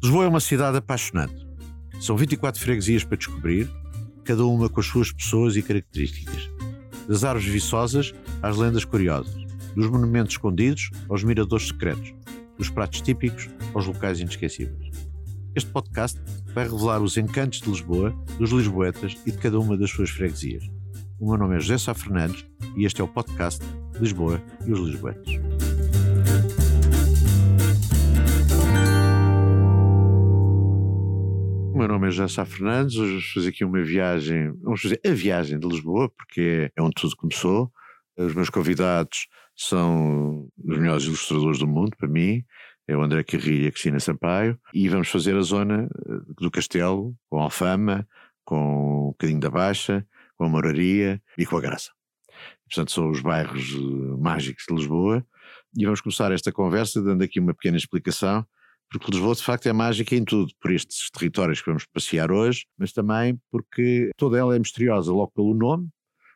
Lisboa é uma cidade apaixonante. São 24 freguesias para descobrir, cada uma com as suas pessoas e características. Das árvores viçosas às lendas curiosas, dos monumentos escondidos aos miradores secretos, dos pratos típicos aos locais inesquecíveis. Este podcast vai revelar os encantos de Lisboa, dos lisboetas e de cada uma das suas freguesias. O meu nome é José Sá Fernandes e este é o podcast Lisboa e os Lisboetas. Meu nome é José Sá Fernandes, hoje vamos fazer aqui uma viagem, vamos fazer a viagem de Lisboa, porque é onde tudo começou. Os meus convidados são os melhores ilustradores do mundo, para mim, é o André Carrilho e a Cristina Sampaio, e vamos fazer a zona eh, do Castelo, com a Alfama, com o Bocadinho da Baixa, com a Moraria e com a Graça. Portanto, são os bairros eh, mágicos de Lisboa, e vamos começar esta conversa dando aqui uma pequena explicação porque Lisboa de facto é mágica em tudo, por estes territórios que vamos passear hoje, mas também porque toda ela é misteriosa, logo pelo nome,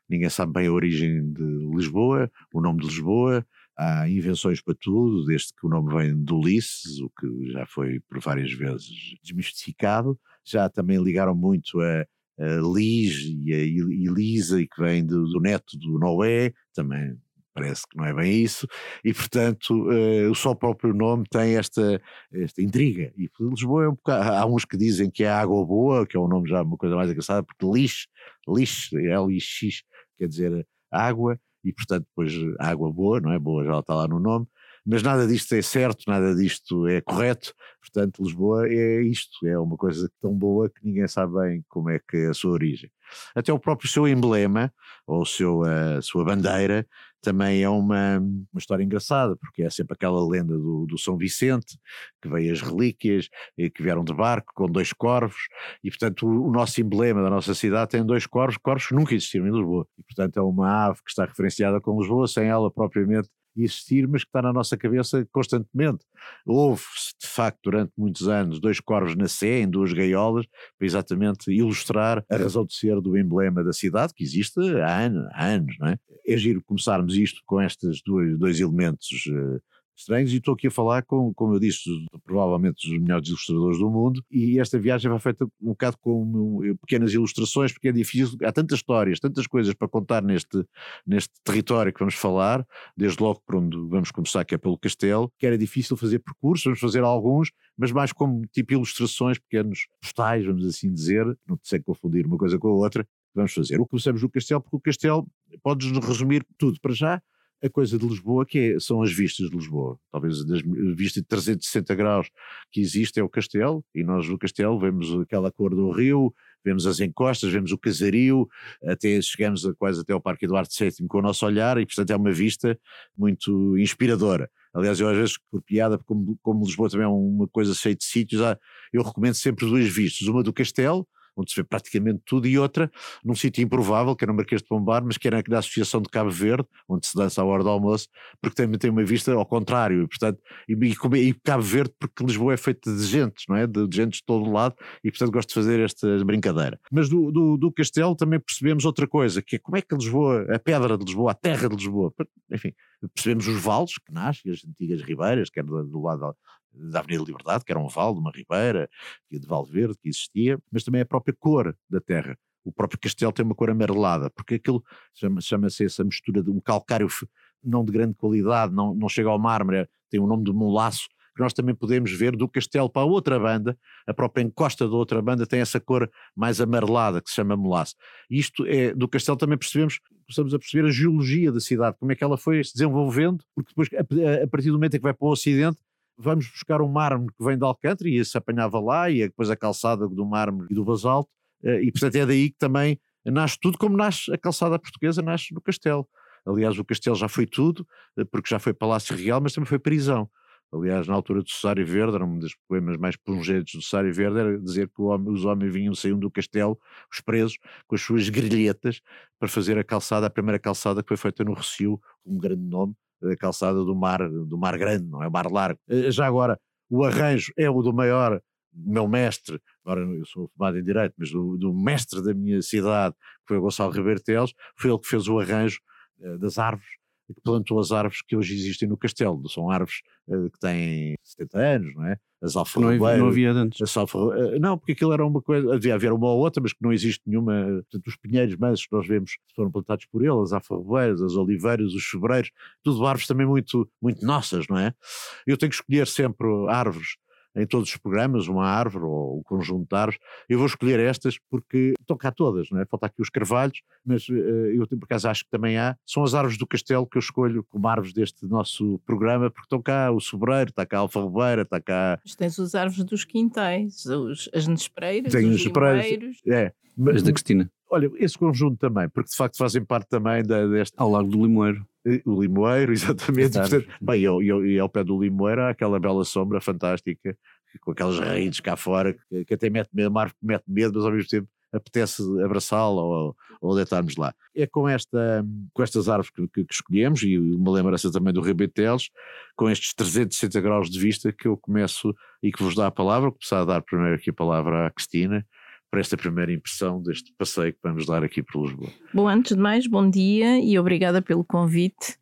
ninguém sabe bem a origem de Lisboa, o nome de Lisboa, há invenções para tudo, desde que o nome vem do Ulisses, o que já foi por várias vezes desmistificado, já também ligaram muito a, a Lis e a Elisa, que vem do, do neto do Noé, também parece que não é bem isso, e portanto uh, o só próprio nome tem esta, esta intriga. E Lisboa é um bocado, há uns que dizem que é água boa, que é um nome já uma coisa mais engraçada, porque lixo, lixo, L-I-X, quer dizer água, e portanto depois água boa, não é? Boa já está lá no nome, mas nada disto é certo, nada disto é correto, portanto Lisboa é isto, é uma coisa tão boa que ninguém sabe bem como é que é a sua origem. Até o próprio seu emblema, ou seu, a sua bandeira, também é uma, uma história engraçada, porque é sempre aquela lenda do, do São Vicente, que veio as relíquias, que vieram de barco com dois corvos, e portanto o, o, nosso emblema da nossa cidade tem dois corvos, corvos que nunca existiram em Lisboa, e portanto é uma ave que está referenciada com Lisboa, sem ela propriamente existir, mas que está na nossa cabeça constantemente. Houve-se, de facto, durante muitos anos, dois corvos na Sé, em duas gaiolas, para exatamente ilustrar a razão de ser do emblema da cidade, que existe há anos, há anos não é? É giro começarmos isto com estes dois, dois elementos uh, estranhos e estou aqui a falar com, como eu disse, provavelmente dos melhores ilustradores do mundo e esta viagem vai feita um bocado com pequenas ilustrações porque é difícil, há tantas histórias, tantas coisas para contar neste, neste território que vamos falar, desde logo por onde vamos começar que é pelo castelo, que era difícil fazer percursos, vamos fazer alguns, mas mais como tipo ilustrações, pequenos postais, vamos assim dizer, não sei confundir uma coisa com a outra, vamos fazer. Começamos no castelo, porque o castelo podes resumir tudo para já, a coisa de Lisboa, que é, são as vistas de Lisboa. Talvez das vistas de 360 graus que existe é o castelo, e nós no castelo vemos aquela cor do rio, vemos as encostas, vemos o casario, até chegamos a, quase até ao Parque Eduardo VII com o nosso olhar, e portanto é uma vista muito inspiradora. Aliás, eu às vezes, por piada, como, como Lisboa também é uma coisa cheia de sítios, eu recomendo sempre duas vistas, uma do castelo, onde se vê praticamente tudo, e outra num sítio improvável, que era no Marquês de Pombar, mas que era na Associação de Cabo Verde, onde se dança à hora do almoço, porque também tem uma vista ao contrário, e, portanto, e, e, e Cabo Verde, porque Lisboa é feita de gente, não é? De, de gente de todo lado, e portanto gosto de fazer esta brincadeira. Mas do, do, do Castelo também percebemos outra coisa, que é como é que Lisboa, a pedra de Lisboa, a terra de Lisboa, enfim, percebemos os vales que nascem, as antigas ribeiras, que era do, do lado da Avenida Liberdade, que era um vale, uma ribeira, de Valverde, que existia, mas também a própria cor da terra. O próprio castelo tem uma cor amarelada, porque aquilo chama-se chama essa mistura de um calcário não de grande qualidade, não, não chega ao mármore, é, tem o nome de molaço, que nós também podemos ver do castelo para a outra banda, a própria encosta da outra banda tem essa cor mais amarelada que se chama molaço. Isto é, do castelo também percebemos, começamos a perceber a geologia da cidade, como é que ela foi se desenvolvendo, porque depois a partir do momento em que vai para o ocidente, vamos buscar um mármore que vem de Alcântara e se apanhava lá e depois a calçada do mármore e do basalto eh, e portanto é daí que também nasce tudo como nasce a calçada portuguesa nasce no castelo. Aliás o castelo já foi tudo eh, porque já foi palácio real mas também foi prisão. Aliás na altura do Cesário Verde era um dos poemas mais pungentes do Cesário Verde era dizer que homem, os homens vinham saíam do castelo os presos com as suas grelhetas para fazer a calçada a primeira calçada que foi feita no Recio um grande nome a calçada do mar, do mar grande, não é? O mar largo. Eh, já agora, o arranjo é o do maior, meu mestre, agora eu sou formado em Direito, mas do, do mestre da minha cidade, que foi o Gonçalo Ribeiro Teles, foi ele que fez o arranjo uh, das árvores, que plantou as árvores que hoje existem no castelo. São árvores uh, que têm 70 anos, não é? As alfarrobeiras. Não, havia antes. Uh, não, porque aquilo era uma coisa, devia haver uma ou outra, mas que não existe nenhuma. Portanto, os pinheiros mansos que nós vemos foram plantados por ele, as alfarrobeiras, as oliveiras, os chobreiros, tudo árvores também muito, muito nossas, não é? Eu tenho que escolher sempre árvores em todos os programas, uma árvore ou um conjunto de árvores. Eu vou escolher estas porque estão cá todas, não é? Falta aqui os carvalhos, mas uh, eu por acaso acho que também há. São as árvores do castelo que eu escolho como árvores deste nosso programa, porque estão cá o sobreiro, está cá a alfarrobeira, está cá. Mas tens as árvores dos quintais, os, as nespereiras, Tenho os. É. Mas, as da Cristina. Olha, esse conjunto também, porque de facto fazem parte também da, deste. Ao Lago do Limoeiro. O Limoeiro, exatamente. Portanto, bem, e, e, e ao pé do Limoeiro há aquela bela sombra fantástica, com aquelas raízes cá fora, que, que até mete medo, mete medo, mas ao mesmo tempo apetece abraçá-la ou, ou deitarmos lá. É com, esta, com estas árvores que, que, que escolhemos, e uma lembrança também do Rebeteles, com estes 360 graus de vista que eu começo e que vos dá a palavra, vou começar a dar primeiro aqui a palavra à Cristina, para esta primeira impressão deste passeio que vamos dar aqui por Lisboa. Bom, antes de mais, bom dia e obrigada pelo convite.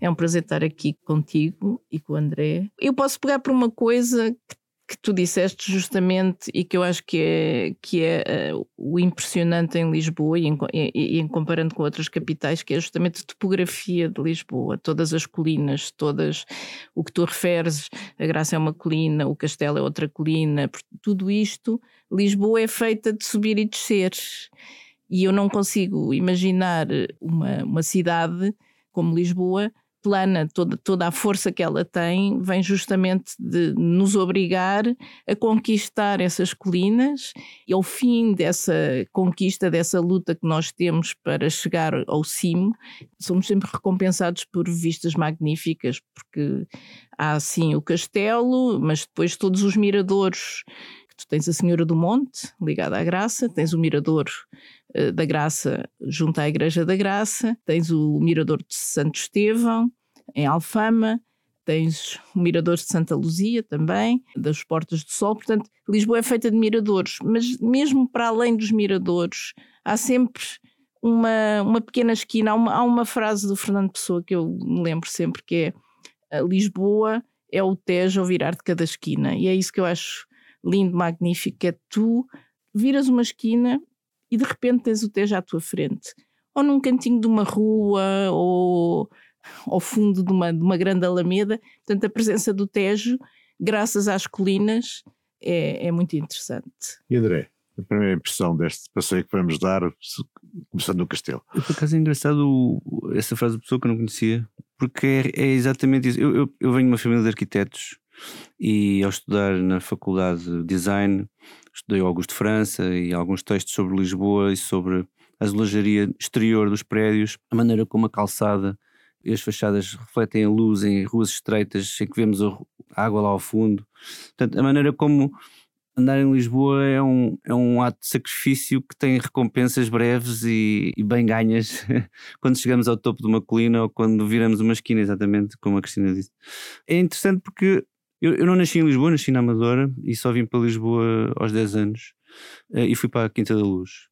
É um prazer estar aqui contigo e com o André. Eu posso pegar por uma coisa que que tu disseste justamente e que eu acho que é, que é uh, o impressionante em Lisboa e em, e em, comparando com outras capitais, que é justamente a topografia de Lisboa, todas as colinas, todas o que tu referes, a Graça é uma colina, o Castelo é outra colina, tudo isto, Lisboa é feita de subir e descer. E eu não consigo imaginar uma, uma cidade como Lisboa plana, toda, toda a força que ela tem, vem justamente de nos obrigar a conquistar essas colinas. E ao fim dessa conquista, dessa luta que nós temos para chegar ao cimo, somos sempre recompensados por vistas magníficas, porque há sim o castelo, mas depois todos os miradores. Tu tens a Senhora do Monte, ligada à Graça, tens o Mirador uh, da Graça junto à Igreja da Graça, tens o Mirador de Santo Estevão, em Alfama, tens o Mirador de Santa Luzia também, das Portas do Sol. Portanto, Lisboa é feita de miradores, mas mesmo para além dos miradores, há sempre uma, uma pequena esquina. Há uma, há uma frase do Fernando Pessoa que eu me lembro sempre que é Lisboa é o Tejo ao virar de cada esquina. E é isso que eu acho lindo, magnífico, é tu viras uma esquina e de repente tens o Tejo à tua frente. Ou num cantinho de uma rua, ou ao fundo de uma, de uma grande alameda. Portanto, a presença do Tejo, graças às colinas, é, é muito interessante. E André? a primeira impressão deste passeio que vamos dar, começando no castelo. Eu, por acaso é engraçado essa frase da pessoa que eu não conhecia, porque é, é exatamente isso. Eu, eu, eu, venho de uma família de arquitetos e ao estudar na faculdade de design, estudei Augusto França e alguns textos sobre Lisboa e sobre a azulejaria exterior dos prédios, a maneira como a calçada as fachadas refletem a luz em ruas estreitas em que vemos a água lá ao fundo. Portanto, a maneira como andar em Lisboa é um, é um ato de sacrifício que tem recompensas breves e, e, bem ganhas quando chegamos ao topo de uma colina ou quando viramos uma esquina, exatamente como a Cristina disse. É interessante porque eu, eu não nasci em Lisboa, nasci na Amadora e só vim para Lisboa aos 10 anos e fui para a Quinta da Luz.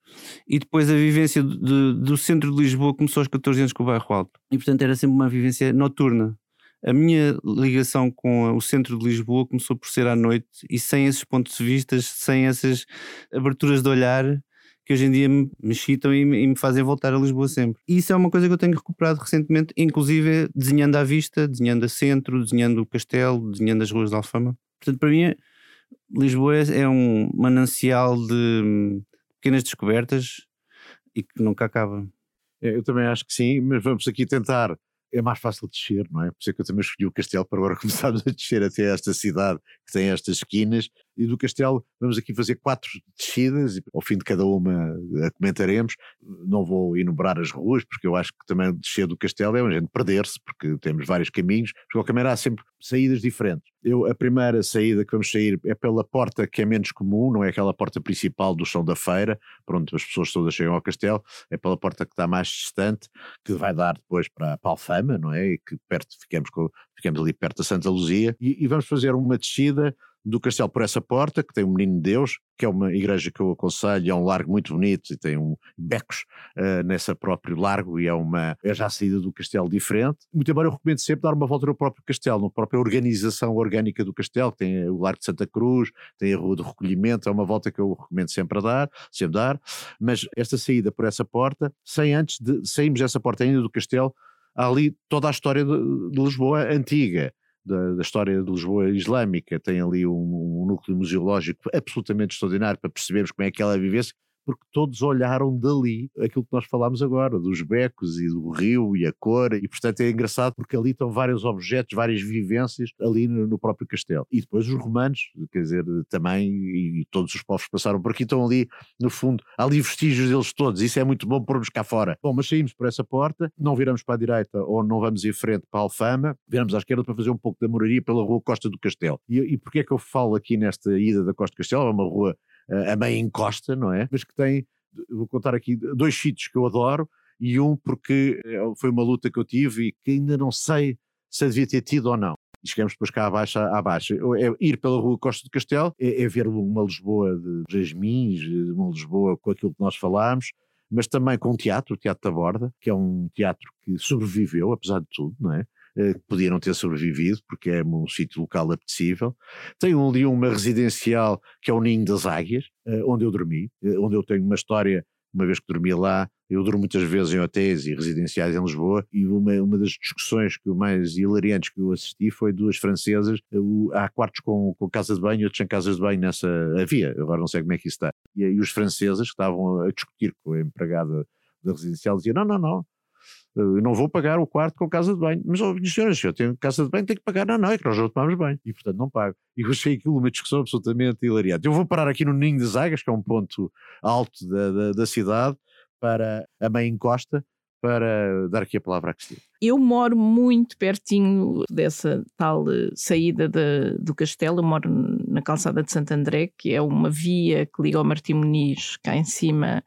E depois a vivência de, do centro de Lisboa começou aos 14 anos com o bairro Alto. E portanto era sempre uma vivência noturna. A minha ligação com o centro de Lisboa começou por ser à noite e sem esses pontos de vista, sem essas aberturas de olhar que hoje em dia me, excitam e me, fazem voltar a Lisboa sempre. E isso é uma coisa que eu tenho recuperado recentemente, inclusive desenhando à vista, desenhando a centro, desenhando o castelo, desenhando as ruas de Alfama. Portanto, para mim, Lisboa é um manancial de pequenas descobertas e que nunca acaba. É, eu também acho que sim, mas vamos aqui tentar. É mais fácil descer, não é? Por isso é que eu também escolhi o castelo para agora começarmos a descer até esta cidade que tem estas esquinas e do Castelo vamos aqui fazer quatro descidas e ao fim de cada uma a comentaremos. Não vou enumerar as ruas porque eu acho que também descer do Castelo é um gente perder-se porque temos vários caminhos, de qualquer maneira há sempre saídas diferentes. Eu, a primeira saída que vamos sair é pela porta que é menos comum, não é aquela porta principal do chão da feira, para onde as pessoas todas chegam ao castelo, é pela porta que está mais distante, que vai dar depois para, para a Alfama, não é? E que perto, ficamos, com, ficamos ali perto da Santa Luzia, e, e vamos fazer uma descida do castelo por essa porta, que tem o Menino de Deus, que é uma igreja que eu aconselho, é um largo muito bonito e tem um becos uh, nessa próprio largo e é uma é já a saída do castelo diferente. Muito embora eu recomendo sempre dar uma volta no próprio castelo, na própria organização orgânica do castelo, que tem o Largo de Santa Cruz, tem a Rua do Recolhimento, é uma volta que eu recomendo sempre a dar, sempre dar, mas esta saída por essa porta, sem antes de sairmos dessa porta ainda do castelo, há ali toda a história de, de Lisboa antiga da, da, história de Lisboa islâmica, tem ali um, um, núcleo museológico absolutamente extraordinário para percebermos como é que ela vivesse porque todos olharam dali aquilo que nós falámos agora, dos becos e do rio e a cor, e portanto é engraçado porque ali estão vários objetos, várias vivências ali no, no próprio castelo. E depois os romanos, quer dizer, também, e, todos os povos que passaram por aqui estão ali, no fundo, há ali vestígios deles todos, isso é muito bom pormos cá fora. Bom, mas saímos por essa porta, não viramos para a direita ou não vamos em frente para a Alfama, viramos à esquerda para fazer um pouco da moraria pela rua Costa do Castelo. E, e porquê é que eu falo aqui nesta ida da Costa do Castelo? É uma rua a meio encosta, não é? Mas que tem, vou contar aqui, dois sítios que eu adoro e um porque eh, foi uma luta que eu tive e que ainda não sei se devia ter tido ou não. E chegamos depois cá abaixo, abaixo. É ir pela rua Costa do Castelo, é, é ver uma Lisboa de jasmins, uma Lisboa com aquilo que nós falámos, mas também com o teatro, o Teatro da Borda, que é um teatro que sobreviveu, apesar de tudo, não é? Eh, que ter sobrevivido, porque é um sítio local apetecível. Tem ali uma residencial que é o Ninho das Águias, eh, onde eu dormi, eh, onde eu tenho uma história, uma vez que dormi lá, eu durmo muitas vezes em hotéis e residenciais em Lisboa e uma, uma das discussões que mais hilariantes que eu assisti foi duas francesas, há quartos com, com casa de banho, outros sem casas de banho nessa, havia, agora não sei como é que isso está, e, e os franceses que estavam a discutir com a empregada da residencial diziam, não, não, não, eu não vou pagar o quarto com casa de banho. Mas, oh, senhora, se eu tenho casa de banho, tenho que pagar. Não, não, é que nós não tomamos banho. E, portanto, não pago. E eu achei aquilo uma discussão absolutamente hilariante. Eu vou parar aqui no Ninho das Águas, que é um ponto alto da, da, da cidade, para a meia encosta, para dar aqui a palavra à Cristina. Eu moro muito pertinho dessa tal eh, saída de, do castelo, eu moro na calçada de Santo André, que é uma via que liga ao Martim Muniz, cá em cima,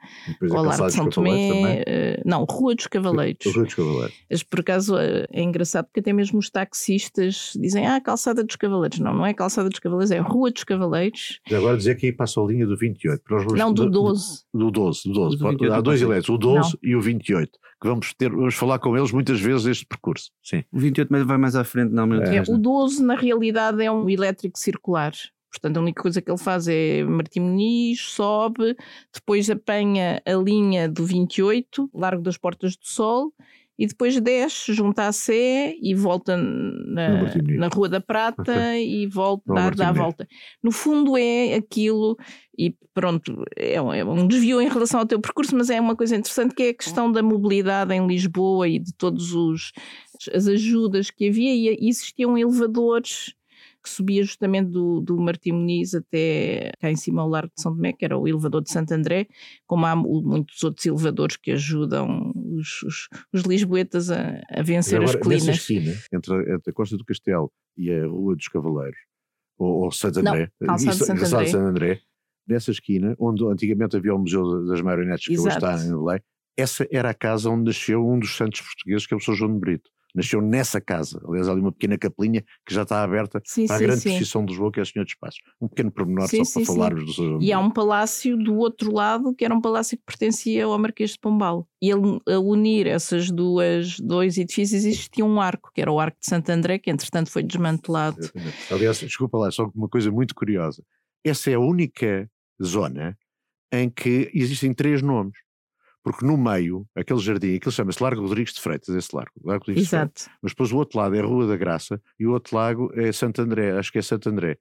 ao Largo de São Tomé. Uh, não, Rua dos Cavaleiros. Rua dos Cavaleiros. Mas, por acaso é engraçado porque até mesmo os taxistas dizem, ah, calçada dos Cavaleiros. Não, não é calçada dos Cavaleiros, é Rua dos Cavaleiros. Já agora dizer que aí passa a linha do 28. Não, do 12. Do, 12, do 12. Do Há dois eleitos, o 12 não. e o 28, que vamos ter, vamos falar com eles muitas vezes este percurso. Sim. O 28 vai mais à frente, não, meu é, O 12, na realidade, é um elétrico circular. Portanto, a única coisa que ele faz é Martim Muniz, sobe, depois apanha a linha do 28, Largo das Portas do Sol, e depois desce, junta a Sé e volta na, na Rua da Prata okay. e volta, dá, dá a volta. No fundo é aquilo, e pronto, é um, é um, desvio em relação ao teu percurso, mas é uma coisa interessante que é a questão da mobilidade em Lisboa e de todos os as ajudas que havia e existiam elevadores que subia justamente do, do Martim Muniz até cá em cima ao Largo de São Tomé, que era o elevador de Santo André, como há muitos outros elevadores que ajudam os, os, os lisboetas a, a vencer agora, as colinas. Nessa esquina, entre, entre a Costa do Castelo e a Rua dos Cavaleiros, ou, ou Santo André, Não, de Santo André. Santo André, nessa esquina, onde antigamente havia o Museu das Marionetes, que Exato. hoje está em Belém, essa era a casa onde nasceu um dos santos portugueses, que é o Sr. João de Brito nasceu nessa casa. Aliás, há ali uma pequena capelinha que já está aberta sim, para sim, a grande sim. de Lisboa, que é o Senhor dos Passos. Um pequeno pormenor sim, só para falarmos do seu. E há um palácio do outro lado, que era um palácio que pertencia ao Marquês de Pombal. E ele, a unir essas duas dois edifícios existia um arco, que era o Arco de Santo André, que entretanto foi desmantelado. Exatamente. Aliás, desculpa lá, só uma coisa muito curiosa. Essa é a única zona em que existem três nomes porque no meio, aquele jardim, aquilo chama-se Largo Rodrigues de Freitas, esse largo, largo Rodrigues Exato. De Freitas. Mas depois o outro lado é a Rua da Graça e o outro lago é Santo André, acho que é Santo André.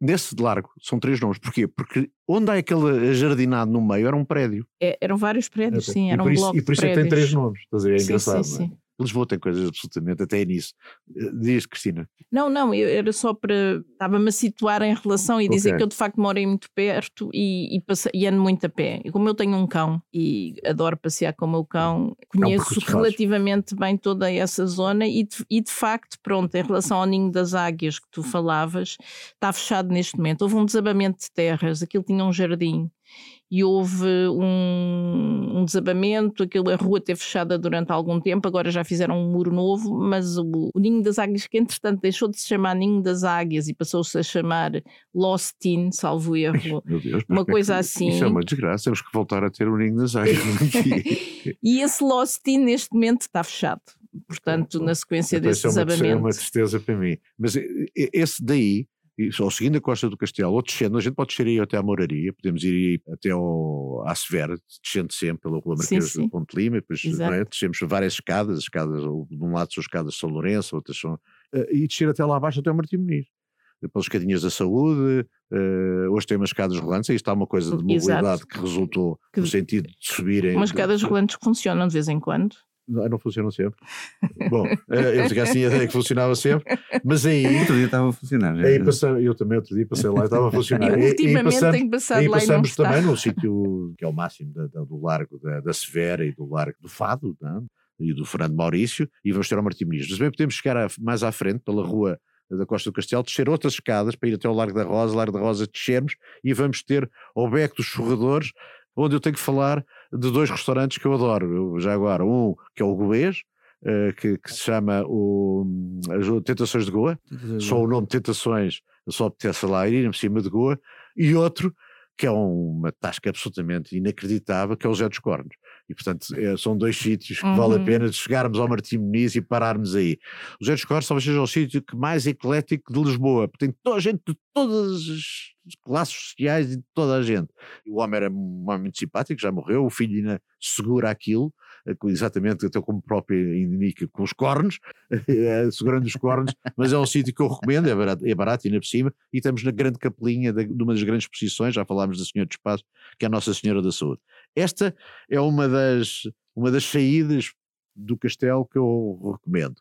Nesse largo são três nomes. Porquê? Porque onde há aquele jardinado no meio era um prédio. É, eram vários prédios, é, sim, era um bloco E por isso é que tem três nomes. Estás a ver? É sim, engraçado. Sim, sim. Lisboa tem coisas absolutamente, até nisso. Eh, diz, Cristina. Não, não, eu era só para. Estava-me a situar em relação e okay. dizer que eu de facto moro muito perto e, e, passe, e, ando muito a pé. E como eu tenho um cão e adoro passear com o meu cão, conheço é um relativamente bem toda essa zona e de, e de facto, pronto, em relação ao Ninho das Águias que tu falavas, está fechado neste momento. Houve um desabamento de terras, aquilo tinha um jardim e houve um, um desabamento, aquela rua teve fechada durante algum tempo, agora já fizeram um muro novo, mas o, o Ninho das Águias, que entretanto deixou de se chamar Ninho das Águias e passou-se a chamar Lost Inn, salvo erro, Deus, uma coisa assim. Isso é uma desgraça, temos que voltar a ter o Ninho das Águias. e esse Lost Inn neste momento está fechado. Portanto, na sequência então, desse desabamento. É uma tristeza para mim. Mas esse daí, ou seguindo a Costa do Castelo, ou descendo, a gente pode descer aí até à Moraria, podemos ir até ao, à Severa, descendo sempre pela Rua Marquês de Ponte Lima, depois é? descemos várias escadas, as escadas, de um lado são escadas de São Lourenço, outras são. Uh, e descer até lá abaixo até o Martim Muniz. Pelas escadinhas da saúde, uh, hoje tem umas escadas rolantes, aí está uma coisa de mobilidade Exato. que resultou que, no sentido de subirem. Umas escadas rolantes que funcionam de vez em quando. Não, não funcionam sempre. Bom, eh, eu tinha assim a ideia que funcionava sempre, mas aí. Outro dia estava a funcionar. Aí passei, eu também outro dia passei lá e estava a funcionar. e, ultimamente passamos, tenho passado aí lá passamos também num sítio que é o máximo da, da, do Largo da, da, Severa e do Largo do Fado não? e do Fernando Maurício e vamos ter ao Martim Muniz. Mas bem podemos chegar a, mais à frente pela rua da Costa do Castelo, descer outras escadas para ir até ao Largo da Rosa, Largo da Rosa descermos e vamos ter ao Beco dos Chorradores, onde eu tenho que falar de dois restaurantes que eu adoro, já agora, um que é o Goês, uh, que, que, se chama o, as Tentações de Goa, só o nome Tentações, só apetece lá ir em cima de Goa, e outro que é uma tasca absolutamente inacreditável, que é o Zé dos Cornos. E, portanto, é, são dois sítios que uhum. vale a uhum. pena chegarmos ao Martim Muniz e pararmos aí. O Zé dos Cornos talvez seja o sítio que mais eclético de Lisboa, porque tem toda a gente de todas as classes sociais e de toda a gente. O homem era um homem muito simpático, já morreu, o filho ainda segura aquilo, eh, exatamente até como próprio indica, com os cornos, eh, segurando os cornos, mas é um sítio que eu recomendo, é barato, é barato ainda por cima, e estamos na grande capelinha de, de uma das grandes exposições, já falámos da Senhora do Espaço, que é a Nossa Senhora da Saúde. Esta é uma das, uma das saídas do castelo que eu recomendo.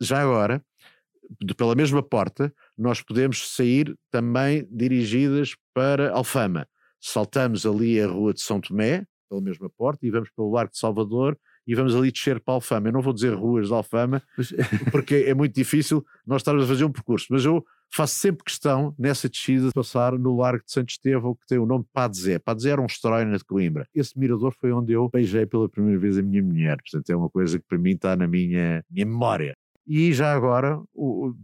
Já agora, pela mesma porta, nós podemos sair também dirigidas para Alfama. Saltamos ali a rua de São Tomé, pela mesma porta, e vamos pelo Largo de Salvador e vamos ali descer para Alfama. Eu não vou dizer ruas de Alfama, porque é muito difícil nós estarmos a fazer um percurso, mas eu faço sempre questão, nessa descida, de passar no Largo de Santo Estevão, que tem o nome de Padzé. Padzé era um restaurante de Coimbra. Esse mirador foi onde eu beijei pela primeira vez a minha mulher, portanto é uma coisa que para mim está na minha, minha memória. E já agora,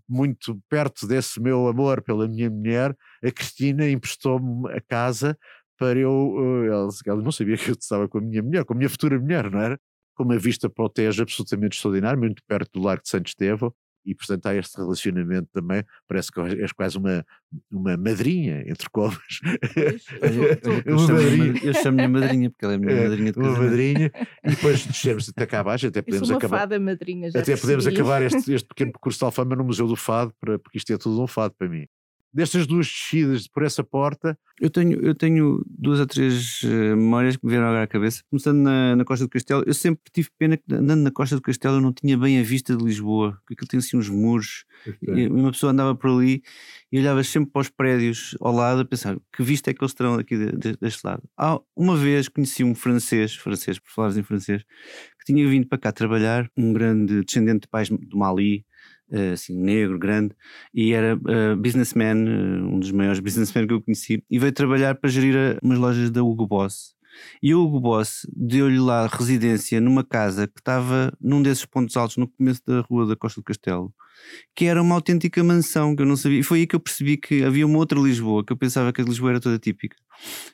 muito perto desse meu amor pela minha mulher, a Cristina emprestou-me a casa para eu. Eh, ela, ela, não sabia que eu estava com a minha mulher, com a minha futura mulher, não era? Com uma vista para o Tejo absolutamente extraordinária, muito perto do Largo de Santo Estevão, e portanto há este relacionamento também, parece que és quase uma, uma madrinha entre covas. Eu, chamo-lhe madrinha, porque ela é a minha é, madrinha de Uma madrinha, e depois descermos até cá abaixo, até podemos acabar. Fada madrinha, até podemos acabar este, este pequeno percurso de Alfama no Museu do Fado, para, porque isto é tudo um fado para mim destas duas descidas por essa porta? Eu tenho, eu tenho duas ou três uh, memórias que me vieram agora à cabeça. Começando na, na, Costa do Castelo, eu sempre tive pena que andando na Costa do Castelo eu não tinha bem a vista de Lisboa, porque aquilo tem assim uns muros, e uma pessoa andava por ali e olhava sempre para os prédios ao lado a pensar que vista é que eles terão aqui de, de, deste lado. Ah, uma vez conheci um francês, francês, por falares em francês, que tinha vindo para cá trabalhar, um grande descendente de pais do Mali, eh, assim, negro, grande, e era uh, businessman, uh, um dos maiores businessmen que eu conheci, e veio trabalhar para gerir umas lojas da Hugo Boss. E o Hugo Boss deu-lhe lá residência numa casa que estava num desses pontos altos, no começo da rua da Costa do Castelo, que era uma autêntica mansão que eu não sabia. E foi aí que eu percebi que havia uma outra Lisboa, que eu pensava que a Lisboa era toda típica.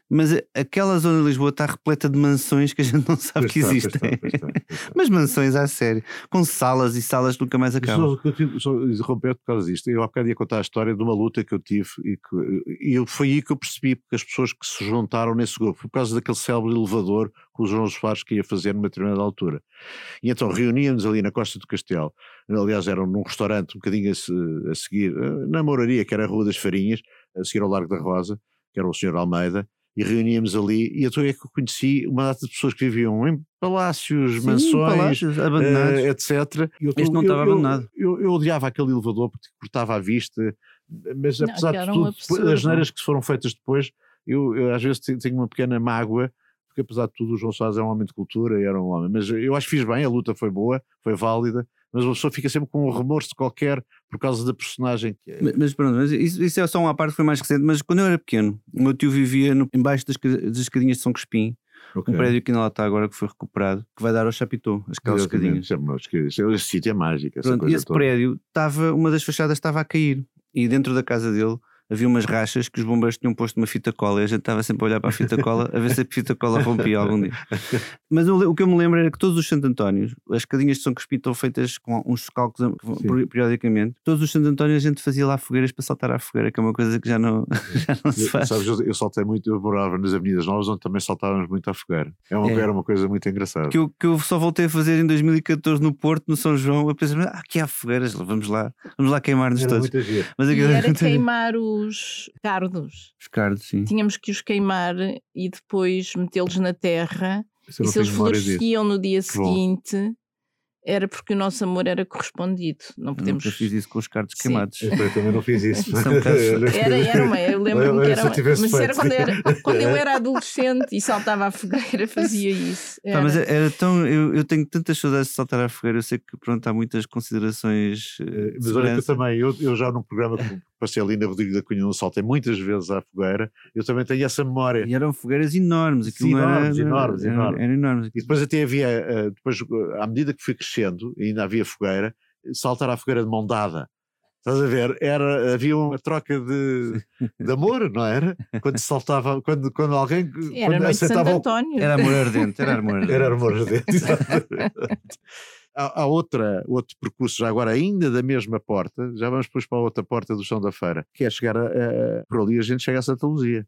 Mas aquela zona de Lisboa está repleta de mansões que a gente não sabe pois que está, existem. Pois está, pois está, Mas mansões à sério, com salas e salas que nunca mais acabam. Só, só interromper por causa disto. Eu há bocado ia contar a história de uma luta que eu tive e, que, e foi aí que eu percebi que as pessoas que se juntaram nesse grupo, por causa daquele célebre elevador que o João Soares que ia fazer numa determinada altura. E então reuníamos ali na Costa do Castelo, aliás era num restaurante um bocadinho a, a seguir, eh, na Moraria, que era a Rua das Farinhas, a seguir ao Largo da Rosa, que era o Sr. Almeida, e reuníamos ali, e então é que eu conheci uma data de pessoas que viviam em palácios, Sim, mansões, palácios, abandonados. Uh, etc. Eu, este não eu, estava abandonado. Eu, eu, eu, odiava aquele elevador porque cortava a vista, mas apesar de tudo, absurdo, as neiras que foram feitas depois, eu, eu, às vezes tenho uma pequena mágoa, porque apesar de tudo o João Soares é um homem de cultura e era um homem, mas eu acho que fiz bem, a luta foi boa, foi válida, mas uma pessoa fica sempre com um remorso qualquer por causa da personagem que é. Mas, mas pronto, mas isso, isso é só uma parte que foi mais recente. Mas quando eu era pequeno, o meu tio vivia no, embaixo das, das escadinhas de São Crespim, Ok. um prédio que ainda lá está agora, que foi recuperado, que vai dar ao Chapitão, aquelas Exatamente, escadinhas. é. Esse sítio é mágico. Pronto, esse toda. prédio estava, uma das fachadas estava a cair e dentro da casa dele havia umas rachas que os bombeiros tinham posto uma fita cola e a gente estava sempre a olhar para a fita cola a ver se a fita cola rompia algum dia. Mas eu o que eu me lembro era que todos os Santo Antónios, as cadinhas de São Crispim estão feitas com uns calcos a- Sim. periodicamente. Todos os Santo Antónios a gente fazia lá fogueiras para saltar à fogueira, que é uma coisa que já não, já não se Eu, faz. sabes, eu, eu saltei muito, eu morava nas Avenidas Novas, onde também saltávamos muito à fogueira. É uma, É. Era uma coisa muito engraçada. Que eu, que eu só voltei a fazer em 2014 no Porto, no São João. Eu pensei, ah, aqui há fogueiras, vamos lá, vamos lá queimar-nos Era todos. Mas E aquilo era muito giro. Os cardos. Os cardos, sim. Tínhamos que os queimar e depois metê-los na terra. Isso eu e se eles floresciam no dia Que bom. seguinte, era porque o nosso amor era correspondido. Não Eu podemos. nunca fiz isso com os cardos Sim. queimados. Eu eu também não fiz isso. Era, era uma, eu lembro-me que era eu uma, mas era quando, era quando eu era adolescente e saltava à fogueira, fazia isso. Pá, Era. mas era tão. Eu, eu tenho tantas saudades de saltar à fogueira. Eu sei que pronto, há muitas considerações. eh, Mas olha que eu também, eu, eu já no programa que passei ali na Rodrigo da Cunha, não saltei muitas vezes à fogueira, eu também tenho essa memória. E eram fogueiras enormes. Aquilo Sim, não era- enormes, era- enormes, era- enormes. Enormes. E depois até havia, eh, depois, eh, à medida que fui crescendo, e ainda havia fogueira, saltar à fogueira de mão dada. Estás a ver? Era, havia uma troca de, de amor, não era? Quando se saltava, quando, quando alguém Era quando a noite de Santo aceitava o- António. Era amor ardente. Era amor ardente. Era amor ardente. exatamente. Há, há outra, outro percurso, já agora ainda da mesma porta, já vamos depois para a outra porta do chão da feira, que é chegar a, a- por ali a gente chega a Santa Luzia.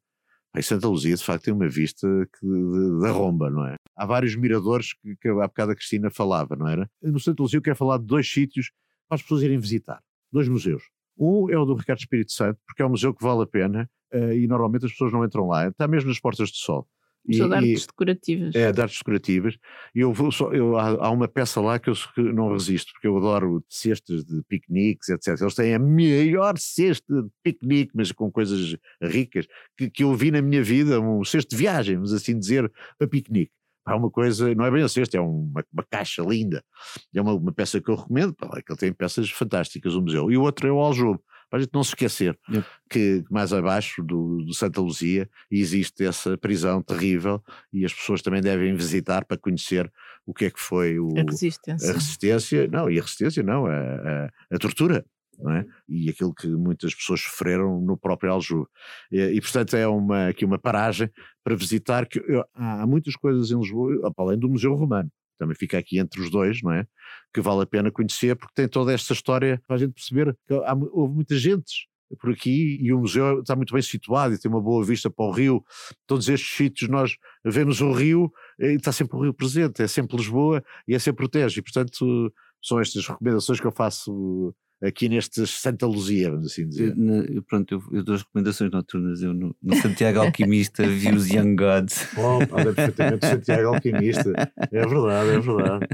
Em Santa Luzia, de facto, tem uma vista que, de- da romba, não é? Há vários miradores que, que há bocado a Cristina falava, não era? No Santa Luzia eu quero falar de dois sítios para as pessoas irem visitar. Dois museus. Um é o do Ricardo Espírito Santo, porque é um museu que vale a pena eh, e normalmente as pessoas não entram lá. Está mesmo nas Portas do Sol. E- de artes decorativas. é, de artes decorativas. E eu vou só, eu, há, há uma peça lá que eu não resisto, porque eu adoro cestas de piqueniques, etc. Eles têm a maior cesta de piquenique, mas com coisas ricas, que, que eu vi na minha vida, um cesto de viagem, vamos assim dizer, para piquenique. Há uma coisa, não é bem um cesto, é uma, uma caixa linda. É uma, uma peça que eu recomendo, pá, é que ele tem peças fantásticas no museu. E o outro é o Aljobo, para a gente não se esquecer Yep. que mais abaixo do, do Santa Luzia existe essa prisão terrível e as pessoas também devem visitar para conhecer o que é que foi o, A resistência. a resistência, não, e a resistência não, a, a, a tortura, é? E aquilo que muitas pessoas sofreram no próprio Aljube. E, e, portanto é uma, aqui uma paragem para visitar, que eu- há, muitas coisas em Lisboa, para além do Museu Romano, também fica aqui entre os dois, não é? Que vale a pena conhecer, porque tem toda esta história para a gente perceber que há, houve muitas gentes por aqui e o museu está muito bem situado e tem uma boa vista para o rio. Todos estes sítios nós vemos o rio e está sempre o rio presente, é sempre Lisboa e é sempre o Tejo. E portanto são estas recomendações que eu faço aqui neste Santa Luzia, vamos assim dizer. eu, pronto, eu, eu dou as recomendações noturnas. Eu no, no Santiago Alquimista vi os Young Gods. Bom, olha perfeitamente o Santiago Alquimista. É verdade, é verdade.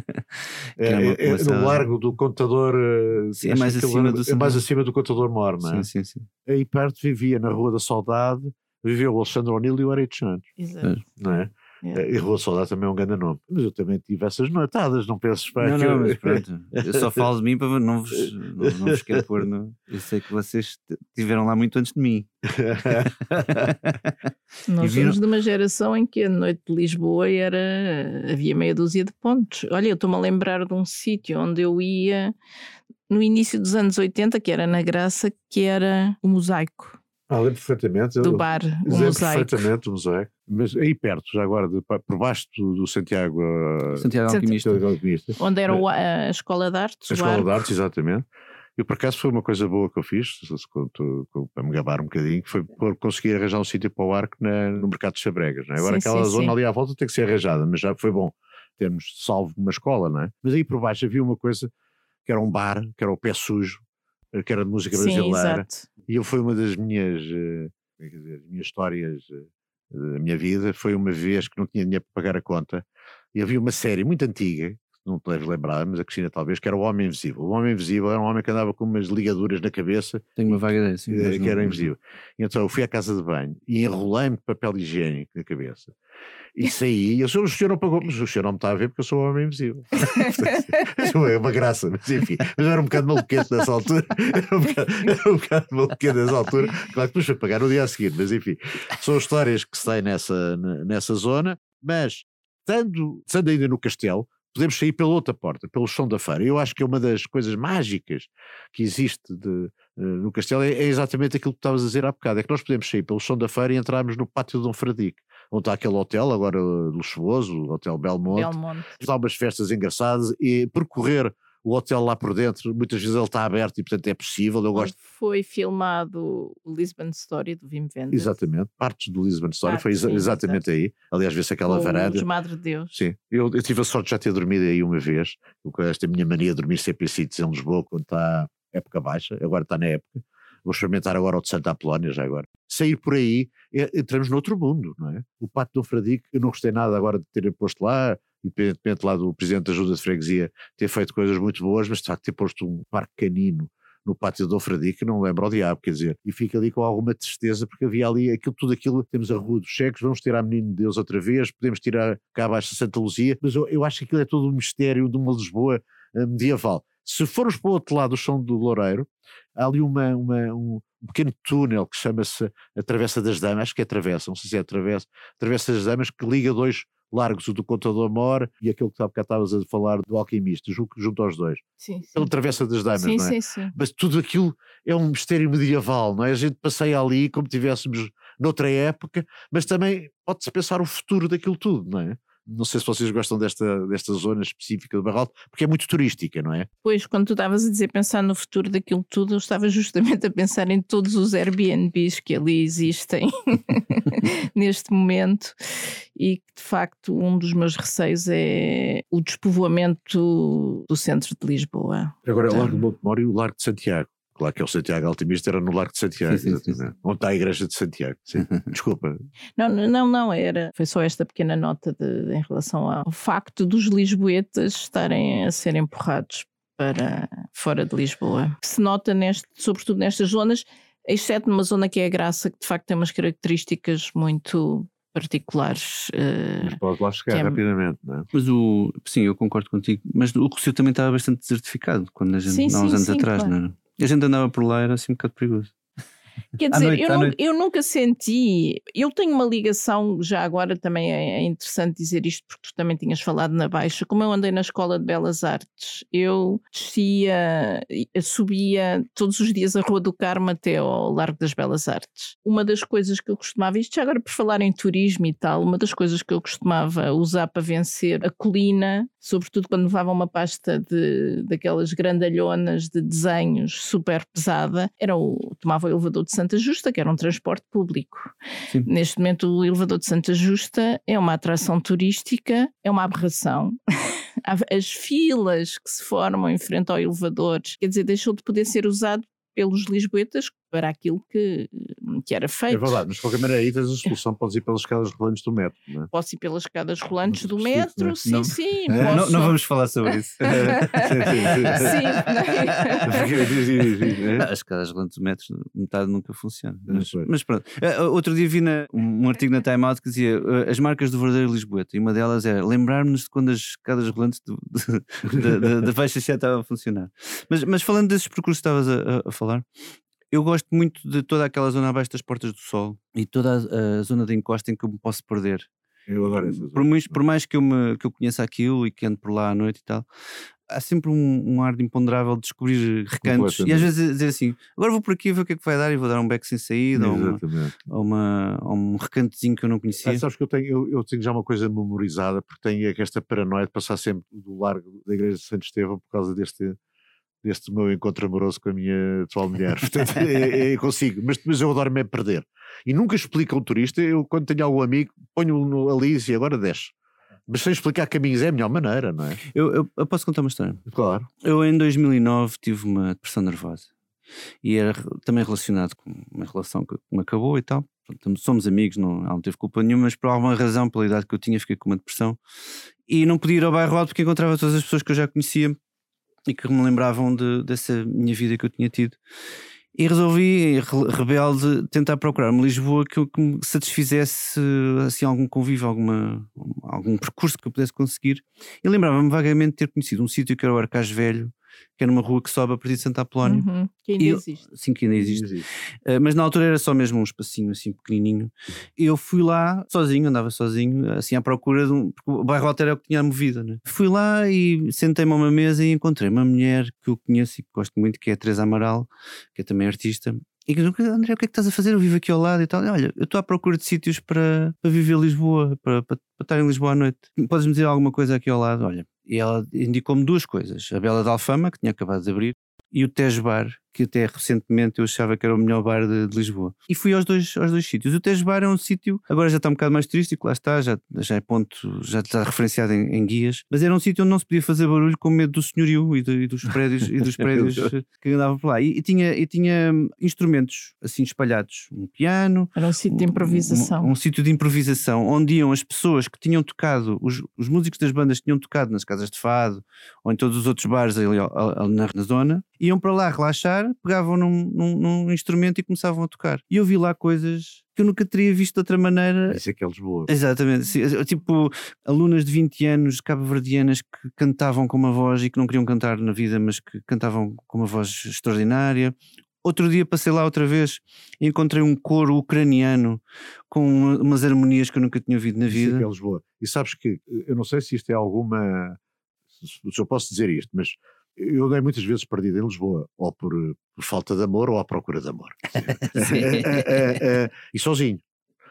É, é é- é no largo do contador. eh, Sim, é mais acima largo- do É mais acima do contador mor, não é? Sim, sim, sim. Aí perto vivia na Rua da Saudade, vivia o Alexandre O'Neill e o Eric Santos, Exato. não é? É. E Rua da Saudade também é um grande nome. Mas eu também tive essas noitadas, não penses para Não, que não, eu- mas pronto. Eu só falo de mim para não vos, não, não vos quero pôr. No... Eu sei que vocês estiveram lá muito antes de mim. Nós E viram- somos de uma geração em que a noite de Lisboa era havia meia dúzia de pontos. Olha, eu estou-me a lembrar de um sítio onde eu ia no início dos anos 80, que era na Graça, que era o Mosaico Ah, lembro perfeitamente. do bar, o lembro Mosaico. perfeitamente o mosaico. Mas aí perto, já agora, de- por baixo do, Santiago, eh, Santiago Santi- Alquimista. Santiago Alquimista. Onde era o- a Escola de Artes, A Escola de. Artes, exatamente. E por acaso foi uma coisa boa que eu fiz, para me gabar um bocadinho, que foi por conseguir arranjar um sítio para o arco na- no mercado de Chabregas. Não é? Agora Sim, aquela sim, zona sim. ali à volta tem que ser arranjada, mas já foi bom termos salvo uma escola, não é? Mas aí por baixo havia uma coisa que era um bar, que era o Pé Sujo, eh, que era de música Sim, brasileira. exato. E eu foi uma das minhas, eh, é dizer, minhas histórias eh, da minha vida. Foi uma vez que não tinha dinheiro para pagar a conta e havia uma série muito antiga, não te deves lembrar, mas a Cristina talvez, que era o Homem Invisível. O Homem Invisível era um homem que andava com umas ligaduras na cabeça. Tenho uma vaga ideia, sim. Eh, que era invisível. Então eu fui à casa de banho e enrolei-me de papel higiênico na cabeça. E saí, e o senhor não pagou, mas o senhor não me está a ver porque eu sou o homem invisível. é uma graça, mas enfim, mas eu era um bocado maluquete nessa altura, era um bocado, era um bocado maluquete nessa altura, claro que depois foi pagar no dia a seguir, mas enfim, são histórias que se têm nessa, nessa zona, mas estando, estando ainda no castelo, podemos sair pela outra porta, pelo chão da feira. Eu acho que é uma das coisas mágicas que existe de, uh, no castelo é, é, exatamente aquilo que estavas a dizer há bocado, é que nós podemos sair pelo chão da feira e entrarmos no pátio de Dom Fradique, onde está aquele hotel agora luxuoso, o Hotel Belmonte, Belmonte. Está umas festas engraçadas e percorrer o hotel lá por dentro, muitas vezes ele está aberto e portanto é possível. Eu gosto. Foi filmado o Lisbon Story do Wim Wenders. Exatamente, partes do Lisbon Story, foi exa sim, exatamente aí. Aliás, vê-se aquela Com varanda. Os Madre de Deus. Sim, eu, eu, tive a sorte de já ter dormido aí uma vez, com esta minha mania de dormir sempre em sítios em Lisboa, quando está época baixa, agora está na época. Vou experimentar agora o de Santa Apolónia, já agora. Sair por aí, é, entramos noutro mundo, não é? O Pato do Fradique, eu não gostei nada agora de terem posto lá, independentemente lá do presidente da Ajuda de Freguesia ter feito coisas muito boas, mas de facto ter posto um parque canino no pátio do Fradique, não lembro ao diabo, quer dizer, e fica ali com alguma tristeza, porque havia ali aquilo, tudo aquilo, temos a Rua dos Cheques, vamos tirar Menino de Deus outra vez, podemos tirar cá abaixo a Santa Luzia, mas eu, eu acho que aquilo é todo um mistério de uma Lisboa uh, medieval. Se formos para o outro lado do chão do Loureiro, há ali uma, uma, um, pequeno túnel que chama-se a Travessa das Damas, acho que é Travessa, não sei se é a Travessa, Travessa das Damas, que liga dois largos, o do Contador Mor e aquele que há bocado estavas a falar do Alquimista, junto, junto aos dois. Sim, sim. Pela Travessa das Damas, sim, não é? Sim, sim. Mas tudo aquilo é um mistério medieval, não é? A gente passeia ali como tivéssemos noutra época, mas também pode-se pensar o futuro daquilo tudo, não é? Não sei se vocês gostam desta, desta zona específica do Barral, porque é muito turística, não é? Pois, quando tu estavas a dizer pensar no futuro daquilo tudo, eu estava justamente a pensar em todos os Airbnbs que ali existem neste momento e que de facto um dos meus receios é o despovoamento do centro de Lisboa. Agora, então, o Largo de Montemor e o Largo de Santiago. Claro que é o Santiago Altimista, era no Largo de Santiago, sim, sim, sim, onde está a igreja de Santiago. Desculpa. Não, não, não, era. Foi só esta pequena nota de, em relação ao facto dos lisboetas estarem a ser empurrados para fora de Lisboa. Se nota, neste, sobretudo nestas zonas, exceto numa zona que é a Graça, que de facto tem umas características muito particulares. Uh, mas pode lá chegar é... rapidamente, não é? Mas o, sim, eu concordo contigo, mas o Rossio também estava bastante desertificado quando a gente, sim, há uns sim, anos sim, atrás, claro. não era? E a gente andava por lá, era assim um bocado perigoso. Quer dizer, noite, eu, eu, nunca senti. Eu tenho uma ligação, já agora também é, é, interessante dizer isto, porque tu também tinhas falado na Baixa. Como eu andei na Escola de Belas Artes, eu descia, subia todos os dias a Rua do Carmo até ao Largo das Belas Artes. Uma das coisas que eu costumava, isto já agora por falar em turismo e tal, uma das coisas que eu costumava usar para vencer a colina, sobretudo quando levava uma pasta de, daquelas grandalhonas de desenhos super pesada, era o. tomava o elevador de Santa Justa, que era um transporte público. Sim. Neste momento, o elevador de Santa Justa é uma atração turística, é uma aberração. As filas que se formam em frente ao elevador, quer dizer, deixou de poder ser usado pelos lisboetas para aquilo que, que era feito. É verdade, mas de qualquer maneira aí tens a solução, podes ir pelas escadas rolantes do metro, não é? Posso ir pelas escadas rolantes do metro, sim, não, sim. É, posso... não, não, vamos falar sobre isso. sim, As escadas rolantes do metro, metade nunca funciona. Mas, mas pronto. Eh, outro dia vi na, um artigo na Time Out que dizia eh, as marcas do verdadeiro Lisboeta, e uma delas era lembrar-nos de quando as escadas rolantes da Faixa 7 estavam a funcionar. Mas, mas falando desses percursos que estavas a, a, a falar, eu gosto muito de toda aquela zona abaixo das Portas do Sol e toda a, a zona de encosta em que eu me posso perder. Eu adoro essa zona. Por mais, por mais que, eu me, que eu conheça aquilo e que ando por lá à noite e tal, há sempre um, um ar de imponderável de descobrir recantos e às vezes dizer assim, agora vou por aqui ver o que é que vai dar e vou dar um beck sem saída ou, uma, ou, uma, ou, um recantozinho que eu não conhecia. Ah, sabes que eu tenho, eu, eu, tenho já uma coisa memorizada porque tenho esta paranoia de passar sempre do largo da igreja de Santo Estevão por causa deste deste meu encontro amoroso com a minha atual mulher. Portanto, é, é, consigo, mas, mas eu adoro-me perder. E nunca explica um turista, eu quando tenho algum amigo, ponho-o ali e agora desce. Mas sem explicar caminhos é a melhor maneira, não é? Eu, eu, eu, posso contar uma história? Claro. Eu em 2009 tive uma depressão nervosa. E era também relacionado com uma relação que me acabou e tal. somos amigos, não, não teve culpa nenhuma, mas por alguma razão, pela idade que eu tinha, fiquei com uma depressão e não podia ir ao bairro alto porque encontrava todas as pessoas que eu já conhecia e que me lembravam de, dessa minha vida que eu tinha tido. E resolvi, rebelde, tentar procurar uma Lisboa que, que me satisfizesse assim, algum convívio, alguma, algum percurso que eu pudesse conseguir. E lembrava-me vagamente de ter conhecido um sítio que era o Arcais Velho, que é numa rua que sobe a partir de Santa Apolónio. Uhum, que ainda E- existe. Sim, que ainda existe. Uh, mas na altura era só mesmo um espacinho assim pequenininho. Eu fui lá sozinho, andava sozinho, assim à procura de um. Porque o bairro Alto era o que tinha a movida, né? Fui lá e sentei-me a uma mesa e encontrei uma mulher que eu conheço e que gosto muito, que é a Teresa Amaral, que é também artista. E que diz, André, o que é que estás a fazer? Eu vivo aqui ao lado e tal. Olha, eu estou à procura de sítios para, para viver em Lisboa, para, para, para estar em Lisboa à noite. Podes-me dizer alguma coisa aqui ao lado? Olha, e ela indicou-me duas coisas: a Bela de Alfama, que tinha acabado de abrir, e o Tejo Bar, que até recentemente eu achava que era o melhor bar de, de Lisboa. E fui aos dois, aos dois sítios. O Tejo Bar é um sítio, agora já está um bocado mais turístico, lá está, já, já é ponto, já está referenciado em, em guias, mas era um sítio onde não se podia fazer barulho com medo do senhorio e, de- e dos prédios, e dos prédios que andavam por lá. E, e tinha, e tinha hum, instrumentos assim espalhados, um piano, Era um sítio de improvisação. um, um sítio de improvisação onde iam as pessoas que tinham tocado, os, os músicos das bandas que tinham tocado nas casas de fado ou em todos os outros bares ali, na, na zona, iam para lá relaxar, pegavam num, num- num instrumento e começavam a tocar. E eu vi lá coisas que eu nunca teria visto de outra maneira. Isso é que é Lisboa. Exatamente, tipo alunas de 20 anos cabo-verdianas que cantavam com uma voz e que não queriam cantar na vida, mas que cantavam com uma voz extraordinária. Outro dia passei lá outra vez e encontrei um coro ucraniano com uma- umas harmonias que eu nunca tinha ouvido na Isso é que vida. é Lisboa. E sabes que, eu não sei se isto é alguma. Se eu posso dizer isto, mas eu andei muitas vezes perdido em Lisboa, ou por, eh, por falta de amor ou à procura de amor. É, é, e sozinho,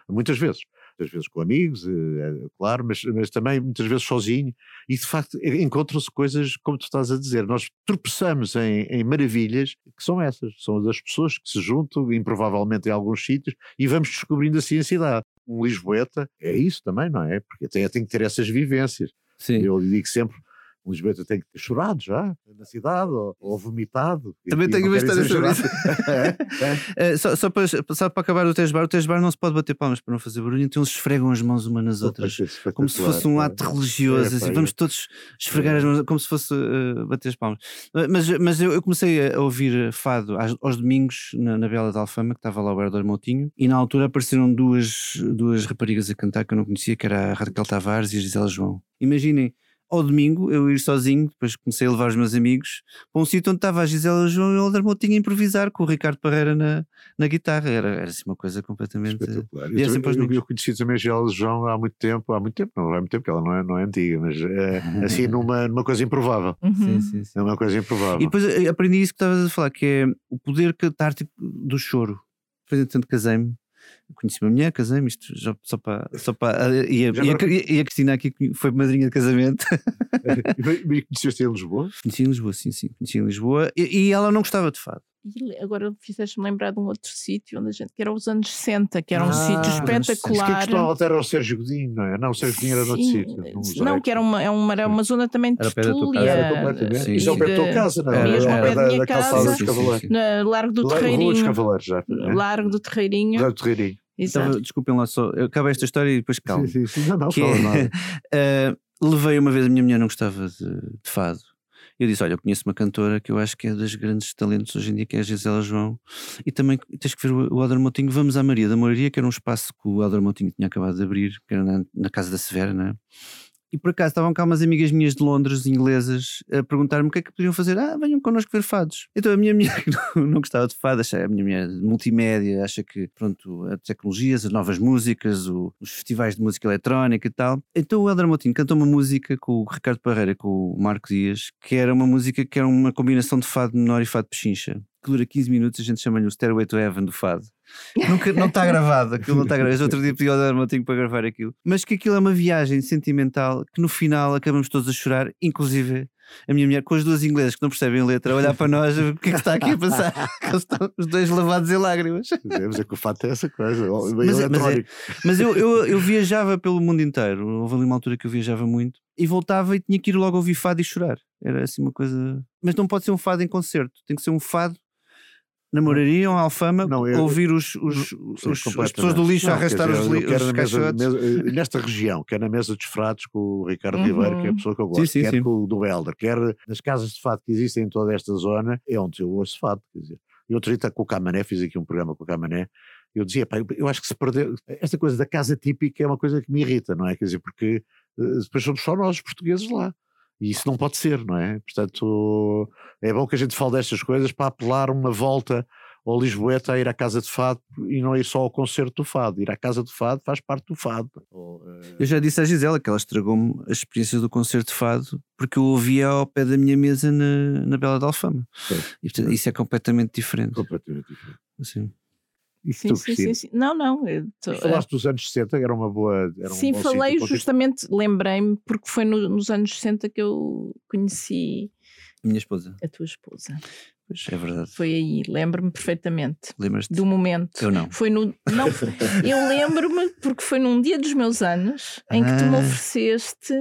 muitas vezes. Muitas vezes com amigos, eh, claro, mas, mas também muitas vezes sozinho. E de facto eh, encontram-se coisas, como tu estás a dizer, nós tropeçamos em, em maravilhas que são essas, são das pessoas que se juntam, improvavelmente em alguns sítios, e vamos descobrindo assim a cidade. Um Lisboeta é isso também, não é? Porque tem, tem que ter essas vivências. Sim. Eu digo sempre, um Lisboeta tem que ter chorado já na cidade, ou, ou vomitado. Também E tenho uma história sobre exagerar. É, é. Eh, só, só, para, só para acabar o Tejo Bar, o Tejo Bar não se pode bater palmas para não fazer barulho, então eles esfregam as mãos umas nas outras. Como se fosse um ato religioso, É, assim, vamos é. todos esfregar as mãos, como se fosse eh, bater as palmas. Mas, mas eu, eu comecei a ouvir fado às- aos, domingos na, na Bela de Alfama, que estava lá o Herdor Moutinho, e na altura apareceram duas, duas raparigas a cantar que eu não conhecia, que era a Raquel Tavares e a Gisela João. Imaginem, ao domingo eu ir sozinho, depois comecei a levar os meus amigos para um sítio onde estava a Gisela João e o Herdor Moutinho a improvisar com o Ricardo Parreira na, na guitarra. Era, era assim uma coisa completamente. Espetacular. E é Eu, também- eu, eu conheci também a Gela João há muito tempo, há muito tempo, não há muito tempo, porque ela não é, não é antiga, mas eh, assim numa, numa coisa improvável. Uhum. Sim, sim, sim. É uma coisa improvável. E depois eu aprendi isso que estavas a falar, que é o poder catártico do choro. Depois, entretanto, casei-me. Conheci uma mulher, casei-me, isto já, só para. Só para e, a, e, a, e a Cristina aqui foi madrinha de casamento. E conheceste em Lisboa? Conheci em Lisboa, sim, sim. Conheci em Lisboa. E, e ela não gostava de fado. E agora fizeste-me lembrar de um outro sítio onde a gente, que era os anos 60, que era um Ah, sítio anos 60. Isso que espetacular. costumava voltar era o Sérgio Godinho, não é? Não, o Sérgio Godinho era noutro Sim, sítio. Não, que era uma, é uma, era uma zona também de Era tertúlia. Era completamente. Isso é o pé da tua casa, não Era- mesmo ao era pé da minha casa. No Largo do Terreirinho. Cavaleiros, já. é? Largo do Terreirinho. Largo do Terreirinho. Exato. Estava- desculpem lá só, eu acabo esta história e depois calmo. Sim, sim, sim. Não, não, que fala é, nada. eh, levei uma vez, a minha mulher não gostava de, de fado. Eu disse: Olha, eu conheço uma cantora que eu acho que é das grandes talentos hoje em dia, que é a Gisela João, e também tens que ver o, o Helder Moutinho. Vamos à Maria da Moraria, que era um espaço que o Helder Moutinho tinha acabado de abrir, que era na, na Casa da Severa, não é? E por acaso estavam cá umas amigas minhas de Londres, inglesas, a perguntar-me o que é que podiam fazer. Ah, venham connosco ver fados. Então a minha mulher que não, gostava de fado, acha, a minha mulher de multimédia, acha que, pronto, as tecnologias, as novas músicas, o- os festivais de música eletrónica e tal. Então o Helder Moutinho cantou uma música com o Ricardo Parreira, com o Marco Dias, que era uma música que era uma combinação de fado menor e fado pechincha. Que dura 15 minutos, a gente chama-lhe o Stairway to Heaven do fado. Nunca, não está gravado, aquilo não está gravado. Outro dia pedi ao Moutinho para gravar aquilo. Mas que aquilo é uma viagem sentimental que no final acabamos todos a chorar, inclusive a minha mulher com as duas inglesas que não percebem letra, a olhar para nós, o que é que está aqui a passar? Eles estão os dois lavados em lágrimas. Mas é que o fato é essa coisa. o- Mas é- mas é-. Mas eu, eu, eu viajava pelo mundo inteiro. Houve ali uma altura que eu viajava muito e voltava e tinha que ir logo ouvir fado e chorar. Era assim uma coisa. Mas não pode ser um fado em concerto, tem que ser um fado namorariam a Alfama Não, eu- ouvir os, os, Sim, os- as pessoas do lixo Não, arrastar dizer, os, eu li- os na mesa- caixotes. mesa- eh, nesta região, quer na mesa dos frados com o Ricardo Uhum. Ribeiro, que é a pessoa que eu gosto, Sim, sim, quer com o do Helder, quer nas casas de fado que existem em toda esta zona, é onde eu ouço fado, quer dizer. E outro dia com o Camané, fiz aqui um programa com o Camané, eu dizia, pá, eu- eu acho que se perdeu, esta coisa da casa típica é uma coisa que me irrita, não é? Quer dizer, porque eh, depois somos só nós, os portugueses lá. E isso não pode ser, não é? Portanto, é bom que a gente fale destas coisas para apelar uma volta ao Lisboeta a ir à casa de fado e não ir só ao concerto do fado. Ir à casa do fado faz parte do fado. Eu já disse à Gisela que ela estragou-me as experiências do concerto de fado porque eu ouvia ao pé da minha mesa na, na Bela de Alfama. Pois. E portanto, isso é completamente diferente. completamente diferente. Assim. Sim, sim, sim, sim. Não, não. tô- falaste dos anos 60, era uma boa. Era um Sim, bom falei sítio justamente, lembrei-me, porque foi no- nos anos 60 que eu conheci A minha esposa. a tua esposa. Pois é verdade. Foi aí, lembro-me perfeitamente Lembras-te? do momento. Eu não. Foi no. Não, eu lembro-me porque foi num dia dos meus anos em que tu me Ah. ofereceste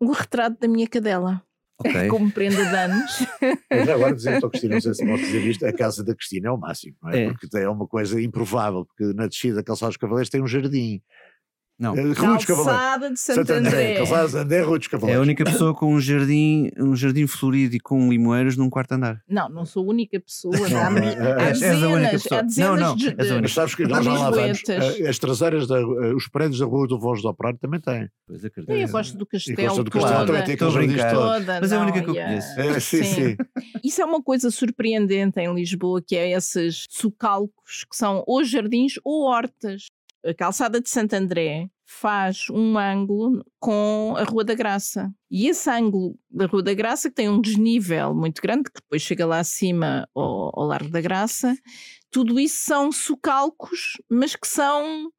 o retrato da minha cadela Ok. como prenda de anos. Mas agora dizendo ao Cristina, não sei se pode dizer isto, a casa da Cristina é o máximo, não é? É. Porque é uma coisa improvável, porque na descida da Calçada dos Cavaleiros tem um jardim. Não. Eh, Rua dos Cavaleiros. Calçada de Santo, Santo André. Calçada de André, Rua dos É a Cavaleiros. única pessoa com um jardim, um jardim florido e com limoeiros num quarto andar. Não, não sou a única pessoa. Há, não, há és- és a única dezenas, pessoa. há dezenas Não, não, de, és a de- única. Mas sabes que nós já lá vamos. Eh, As traseiras, da, eh, os prédios da Rua do Voz do Operário também têm. Pois acredito. Tem a Costa do E Castelo, Costa do toda, Castelo também tem aqueles jardins todos. toda, Mas é a única que eu e conheço. É, sim, sim. Isso é uma coisa surpreendente em Lisboa, que é esses socalcos que são ou jardins ou hortas. A calçada de Santo André faz um ângulo com a Rua da Graça. E esse ângulo da Rua da Graça, que tem um desnível muito grande, que depois chega lá acima ao, ao Largo da Graça, tudo isso são socalcos, mas que são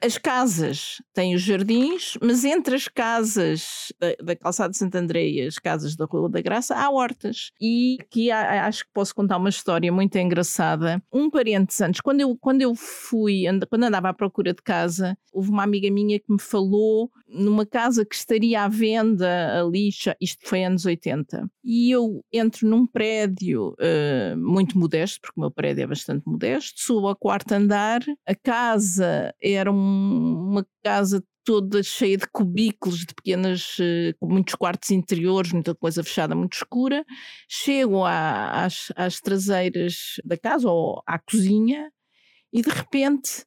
as casas têm os jardins, mas entre as casas da, da Calçada de Santo André e as casas da Rua da Graça há hortas. E aqui há- acho que posso contar uma história muito engraçada. Um parente antes, quando eu, quando eu fui, and- quando andava à procura de casa, houve uma amiga minha que me falou numa casa que estaria à venda ali, isto foi anos 80. E eu entro num prédio eh, muito modesto, porque o meu prédio é bastante modesto, subo ao quarto andar, a casa era uma casa toda cheia de cubículos, de pequenas, eh, com muitos quartos interiores, muita coisa fechada, muito escura. Chego à- às, às traseiras da casa, ou à cozinha, e de repente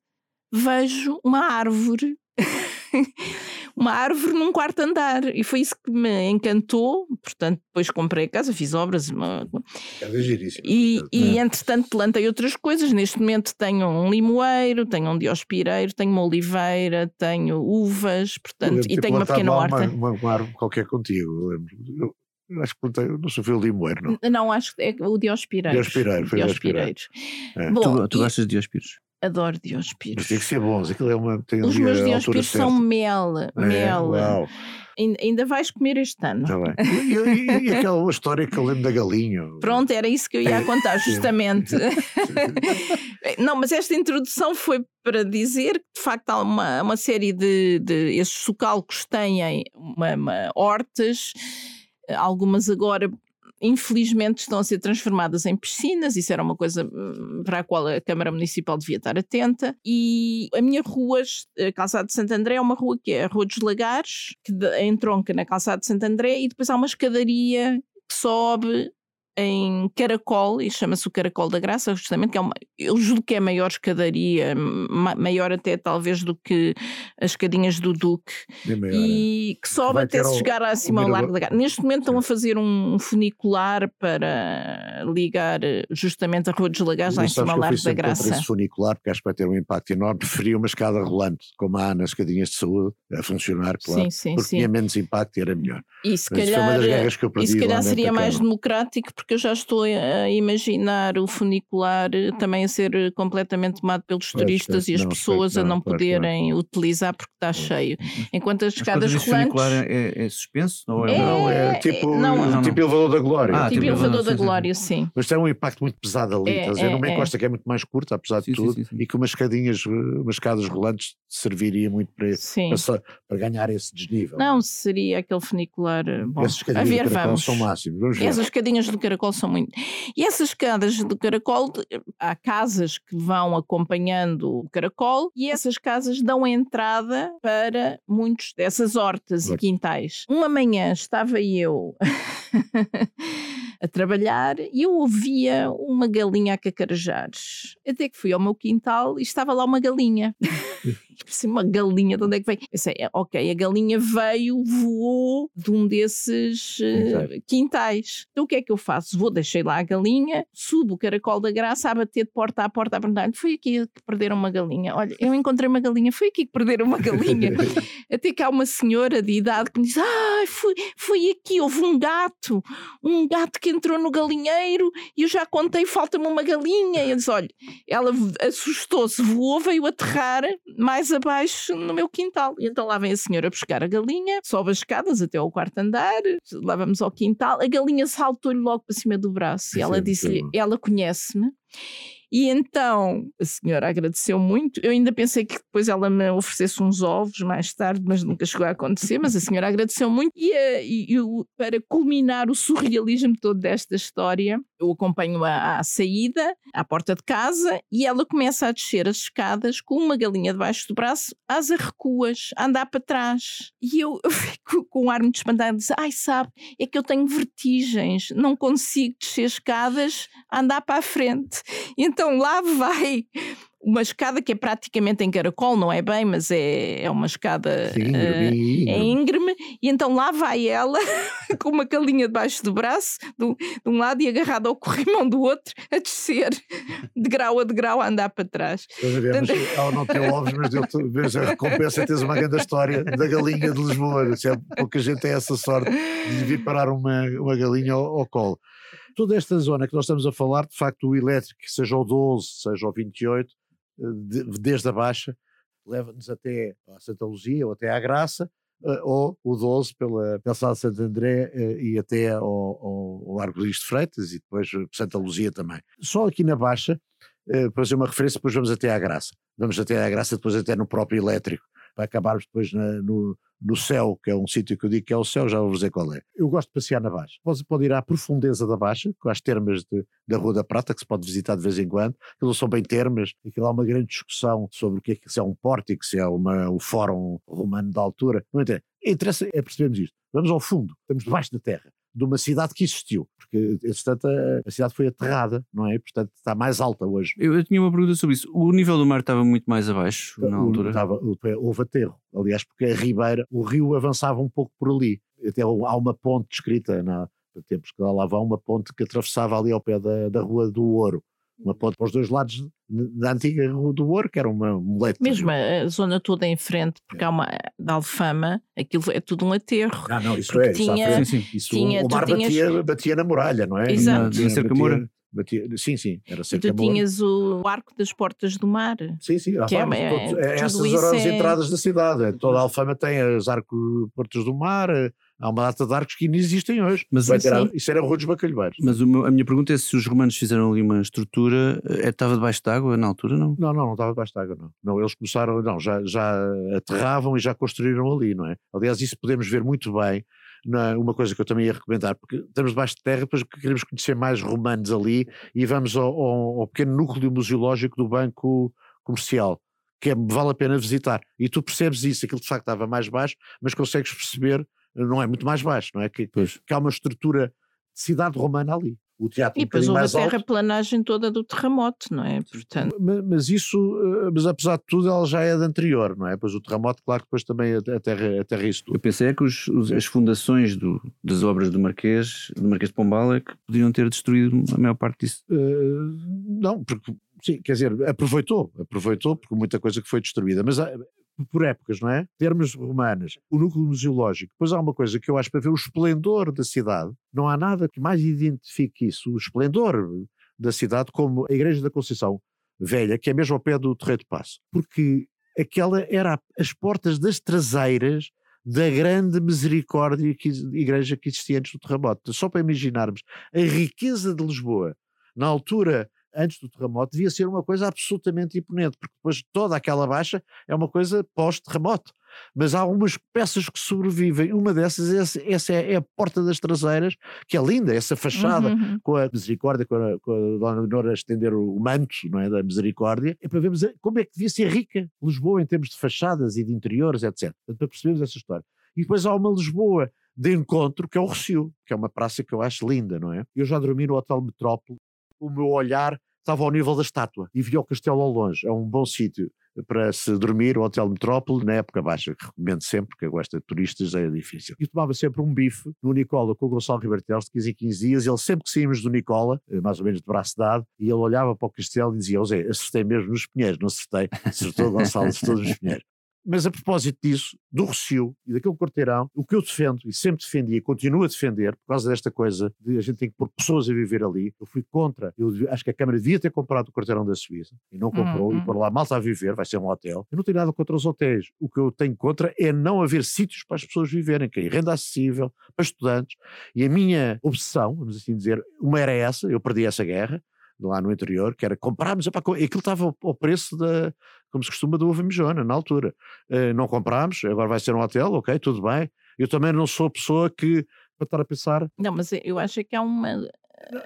vejo uma árvore. uma árvore num quarto andar e foi isso que me encantou portanto depois comprei a casa, fiz obras uma- Era giríssimo. e, e É. entretanto plantei outras coisas. Neste momento tenho um limoeiro, tenho um diospireiro, tenho uma oliveira, tenho uvas, portanto, e tenho uma pequena horta. Uma, uma, uma árvore qualquer contigo, eu lembro. Eu, eu acho que plantei, eu não sou o limoeiro, não. Não, acho que é o diospireiro. Diospireiro, foi diospireiro. É. Bom, tu tu e gostas de diospiros? Adoro Mas diospiros. tem que ser bons, aquilo é uma. Tem Os meus diospiros são mel, É, mel. uau, Ainda, vais comer este ano. tá. E, e- e aquela história que eu lembro da galinha. Pronto, era isso que eu ia contar, justamente. Não, mas esta introdução foi para dizer que, de facto, há uma, uma série de, de. Esses socalcos têm uma, uma hortas, algumas agora. Infelizmente estão a ser transformadas em piscinas, isso era uma coisa hum, para a qual a Câmara Municipal devia estar atenta. E a minha rua, a Calçada de Santo André, é uma rua que é a Rua dos Lagares, que entronca na Calçada de Santo André, e depois há uma escadaria que sobe em Caracol, e chama-se o Caracol da Graça, justamente, que é uma, eu julgo que é a maior escadaria, ma- maior até talvez do que as escadinhas do Duque, Bem maior, e que sobe até se chegar acima o ao Largo da Graça. Neste momento estão a fazer um funicular para ligar eh, justamente a Rua dos Lagares lá em cima ao Largo da Graça. esse funicular, porque acho que vai ter um impacto enorme. Preferia uma escada rolante, como há nas escadinhas de saúde, a funcionar, claro. Sim, sim, porque sim. tinha menos impacto e era melhor. E se Mas isso foi uma calhar, das guerras que eu e se calhar seria mais democrático, porque eu já estou a imaginar o funicular eh, também a ser eh, completamente tomado pelos Pois, turistas pois, e as não, pessoas pois a não, não poderem utilizar porque está cheio. Enquanto as Mas quando escadas dizes funicular rolantes. é, é suspenso? Ou É, é, Não, é é, tipo, não, não, tipo elevador da glória. Ah, Tipo tipo elevador da sim, sim. Glória, sim. Mas tem um impacto muito pesado ali, É, dizer? é, Numa é. encosta que é muito mais curta, apesar de Sim, sim, tudo, sim, sim. e que umas escadinhas, umas escadas rolantes serviria muito para, Sim. para, para ganhar esse desnível. Não, seria aquele funicular. eh, Bom, Essas a escadinhas ver, vamos. são máximos. Vamos ver. Essas escadinhas do caracol caracol são muito. E essas escadas do caracol, há casas que vão acompanhando o caracol e essas casas dão entrada para muitos dessas hortas e quintais. Uma manhã estava eu a trabalhar e eu ouvia uma galinha a cacarejar. Até que fui ao meu quintal e estava lá uma galinha. Assim, uma galinha, de onde é que veio? Pensei, é, ok, a galinha veio, voou de um desses uh, quintais. Então o que é que eu faço? Vou, deixei lá a galinha, subo o caracol da graça a bater de porta a porta a perguntar foi aqui que perderam uma galinha. Olha, eu encontrei uma galinha, foi aqui que perderam uma galinha. Até que há uma senhora de idade que me diz, ah, foi, foi aqui, houve um gato, um gato que entrou no galinheiro e eu já contei, falta-me uma galinha. E eu disse, olha, ela assustou-se, voou, veio aterrar mais abaixo no meu quintal. E então lá vem a senhora buscar a galinha, sobe as escadas até ao quarto andar, lá vamos ao quintal, a galinha saltou-lhe logo para cima do braço e ela disse-lhe, ela conhece-me e então a senhora agradeceu muito. Eu ainda pensei que depois ela me oferecesse uns ovos mais tarde, mas nunca chegou a acontecer. Mas a senhora agradeceu muito. E, eh, e, e para culminar o surrealismo todo desta história, eu acompanho-a à saída, à porta de casa, e ela começa a descer as escadas com uma galinha debaixo do braço, às arrecuas, a andar para trás. E eu, eu fico com um ar muito espantado, diz, ai sabe, é que eu tenho vertigens, não consigo descer escadas, andar para a frente. Então lá vai uma escada que é praticamente em caracol, não é bem, mas é, é uma escada Sim, uh, é íngreme, e então lá vai ela com uma calinha debaixo do braço, de um, de um lado e agarrada ao corrimão do outro, a descer de grau a de grau a andar para trás. Portanto... Ela não tem ovos, mas deu a recompensa é teres uma grande história da galinha de Lisboa. É, pouca gente tem essa sorte de vir parar uma, uma galinha ao, ao colo toda esta zona que nós estamos a falar, de facto, o elétrico, seja o 12, seja o 28, de, desde a Baixa, leva-nos até a Santa Luzia ou até à Graça, uh, ou o 12 pela, de Santo André uh, e até ao, ao, ao Largo Luís de Freitas e depois Santa Luzia também. Só aqui na Baixa, para fazer uma referência, depois vamos até à Graça. Vamos até à Graça, depois até no próprio elétrico, para acabarmos depois na, no, no céu, que é um sítio que eu digo que é o céu, já vou dizer qual é. Eu gosto de passear na Baixa. Pode, pode ir à profundeza da Baixa, com as termas de, da Rua da Prata, que se pode visitar de vez em quando. Aquilo são bem termas, aquilo há uma grande discussão sobre o que é que se é um pórtico, se é uma, o fórum romano da altura. Não interessa. Interessa é percebermos isto. Vamos ao fundo, estamos debaixo da terra de uma cidade que existiu, porque, entretanto, a, cidade foi aterrada, não é? Portanto, está mais alta hoje. Eu, eu, tinha uma pergunta sobre isso. O nível do mar estava muito mais abaixo na altura? Estava, houve aterro, aliás, porque a ribeira, o rio avançava um pouco por ali. Até há uma ponte escrita na tempos que lá vão, uma ponte que atravessava ali ao pé da, da Rua do Ouro uma ponte para os dois lados da antiga Rua do Ouro, que era uma muleta. Mesmo a zona toda em frente, porque é. há uma da Alfama, aquilo é tudo um aterro. Ah, não, isso é, tinha, isso, sim, sim. isso tinha, o mar tinhas... batia, batia na muralha, não é? Exato. Na, cerca batia, batia, sim, sim, era cerca tu tinhas o arco das portas do mar. Sim, sim, que é, é, é, essas eram as é... entradas da cidade. Toda a Alfama tem as arcos portas do mar, há uma data de arcos que ainda existem hoje. Mas, Vai ter, isso era Rua dos Bacalhaueiros. Mas meu, a minha pergunta é se os romanos fizeram ali uma estrutura, é, estava debaixo de água na altura, não? Não, não, não estava debaixo de água, não. Não, eles começaram, não, já, já aterravam e já construíram ali, não é? Aliás, isso podemos ver muito bem na, uma coisa que eu também ia recomendar, porque estamos debaixo de terra, depois queremos conhecer mais romanos ali e vamos ao, ao, ao pequeno núcleo museológico do Banco Comercial que é, vale a pena visitar. E tu percebes isso, aquilo de facto estava mais baixo, mas consegues perceber não é muito mais baixo, não é? Que, que há uma estrutura de cidade romana ali. O teatro e depois houve a terraplanagem toda do terremoto, não é? Portanto... Mas, mas, isso, eh, mas apesar de tudo, ela já é de anterior, não é? Pois o terremoto, claro que depois também a terra, a terra isso tudo. Eu pensei é que os, os, as fundações do, das obras do Marquês, do Marquês de Pombal, é que podiam ter destruído a maior parte disso. Uh, não, porque, sim, quer dizer, aproveitou, aproveitou, porque muita coisa que foi destruída, mas por épocas, não é? Termos romanas, o núcleo museológico. Depois há uma coisa que eu acho para ver o esplendor da cidade. Não há nada que mais identifique isso, o esplendor da cidade, como a Igreja da Conceição Velha, que é mesmo ao pé do Terreiro de Passo. Porque aquela era as portas das traseiras da grande misericórdia que, igreja que existia antes do terremoto. Só para imaginarmos a riqueza de Lisboa na altura antes do terremoto, devia ser uma coisa absolutamente imponente, porque depois toda aquela baixa é uma coisa pós-terremoto. mas há algumas peças que sobrevivem. Uma dessas, essa, essa é, é, a porta das traseiras, que é linda, essa fachada uhum. uhum. com a misericórdia, com a, com a Dona Leonora a estender o, manto não é, da misericórdia, é para vermos como é que devia ser rica Lisboa em termos de fachadas e de interiores, etc. Para percebermos essa história. E depois há uma Lisboa de encontro, que é o Recio, que é uma praça que eu acho linda, não é? Eu já dormi no Hotel Metrópole, o meu olhar estava ao nível da estátua e via o castelo ao longe. É um bom sítio para se dormir, o Hotel Metrópole, na época baixa, que recomendo sempre, porque eu gosto de turistas, é difícil. E tomava sempre um bife no Nicola com o Gonçalo Ribeiro de 15 em 15 dias, ele sempre que saímos do Nicola, eh, mais ou menos de braço dado, e ele olhava para o castelo e dizia, Zé, acertei mesmo nos pinheiros, não acertei, acertou Gonçalo, acertou nos pinheiros. Mas a propósito disso, do Recio e daquele quarteirão, o que eu defendo e sempre defendi e continuo a defender, por causa desta coisa de a gente tem que pôr pessoas a viver ali, eu fui contra, eu acho que a Câmara devia ter comprado o quarteirão da Suíça e não comprou, uhum. e por lá malta a viver, vai ser um hotel. Eu não tenho nada contra os hotéis. O que eu tenho contra é não haver sítios para as pessoas viverem, que é renda acessível, para estudantes. E a minha obsessão, vamos assim dizer, uma era essa, eu perdi essa guerra, lá no interior, que era comprarmos, epá, aquilo estava ao preço da, como se costuma, da uva mijona, na altura. Uh, não comprámos, agora vai ser um hotel, ok, tudo bem. Eu também não sou a pessoa que, para estar a pensar... Não, mas eu acho que há uma...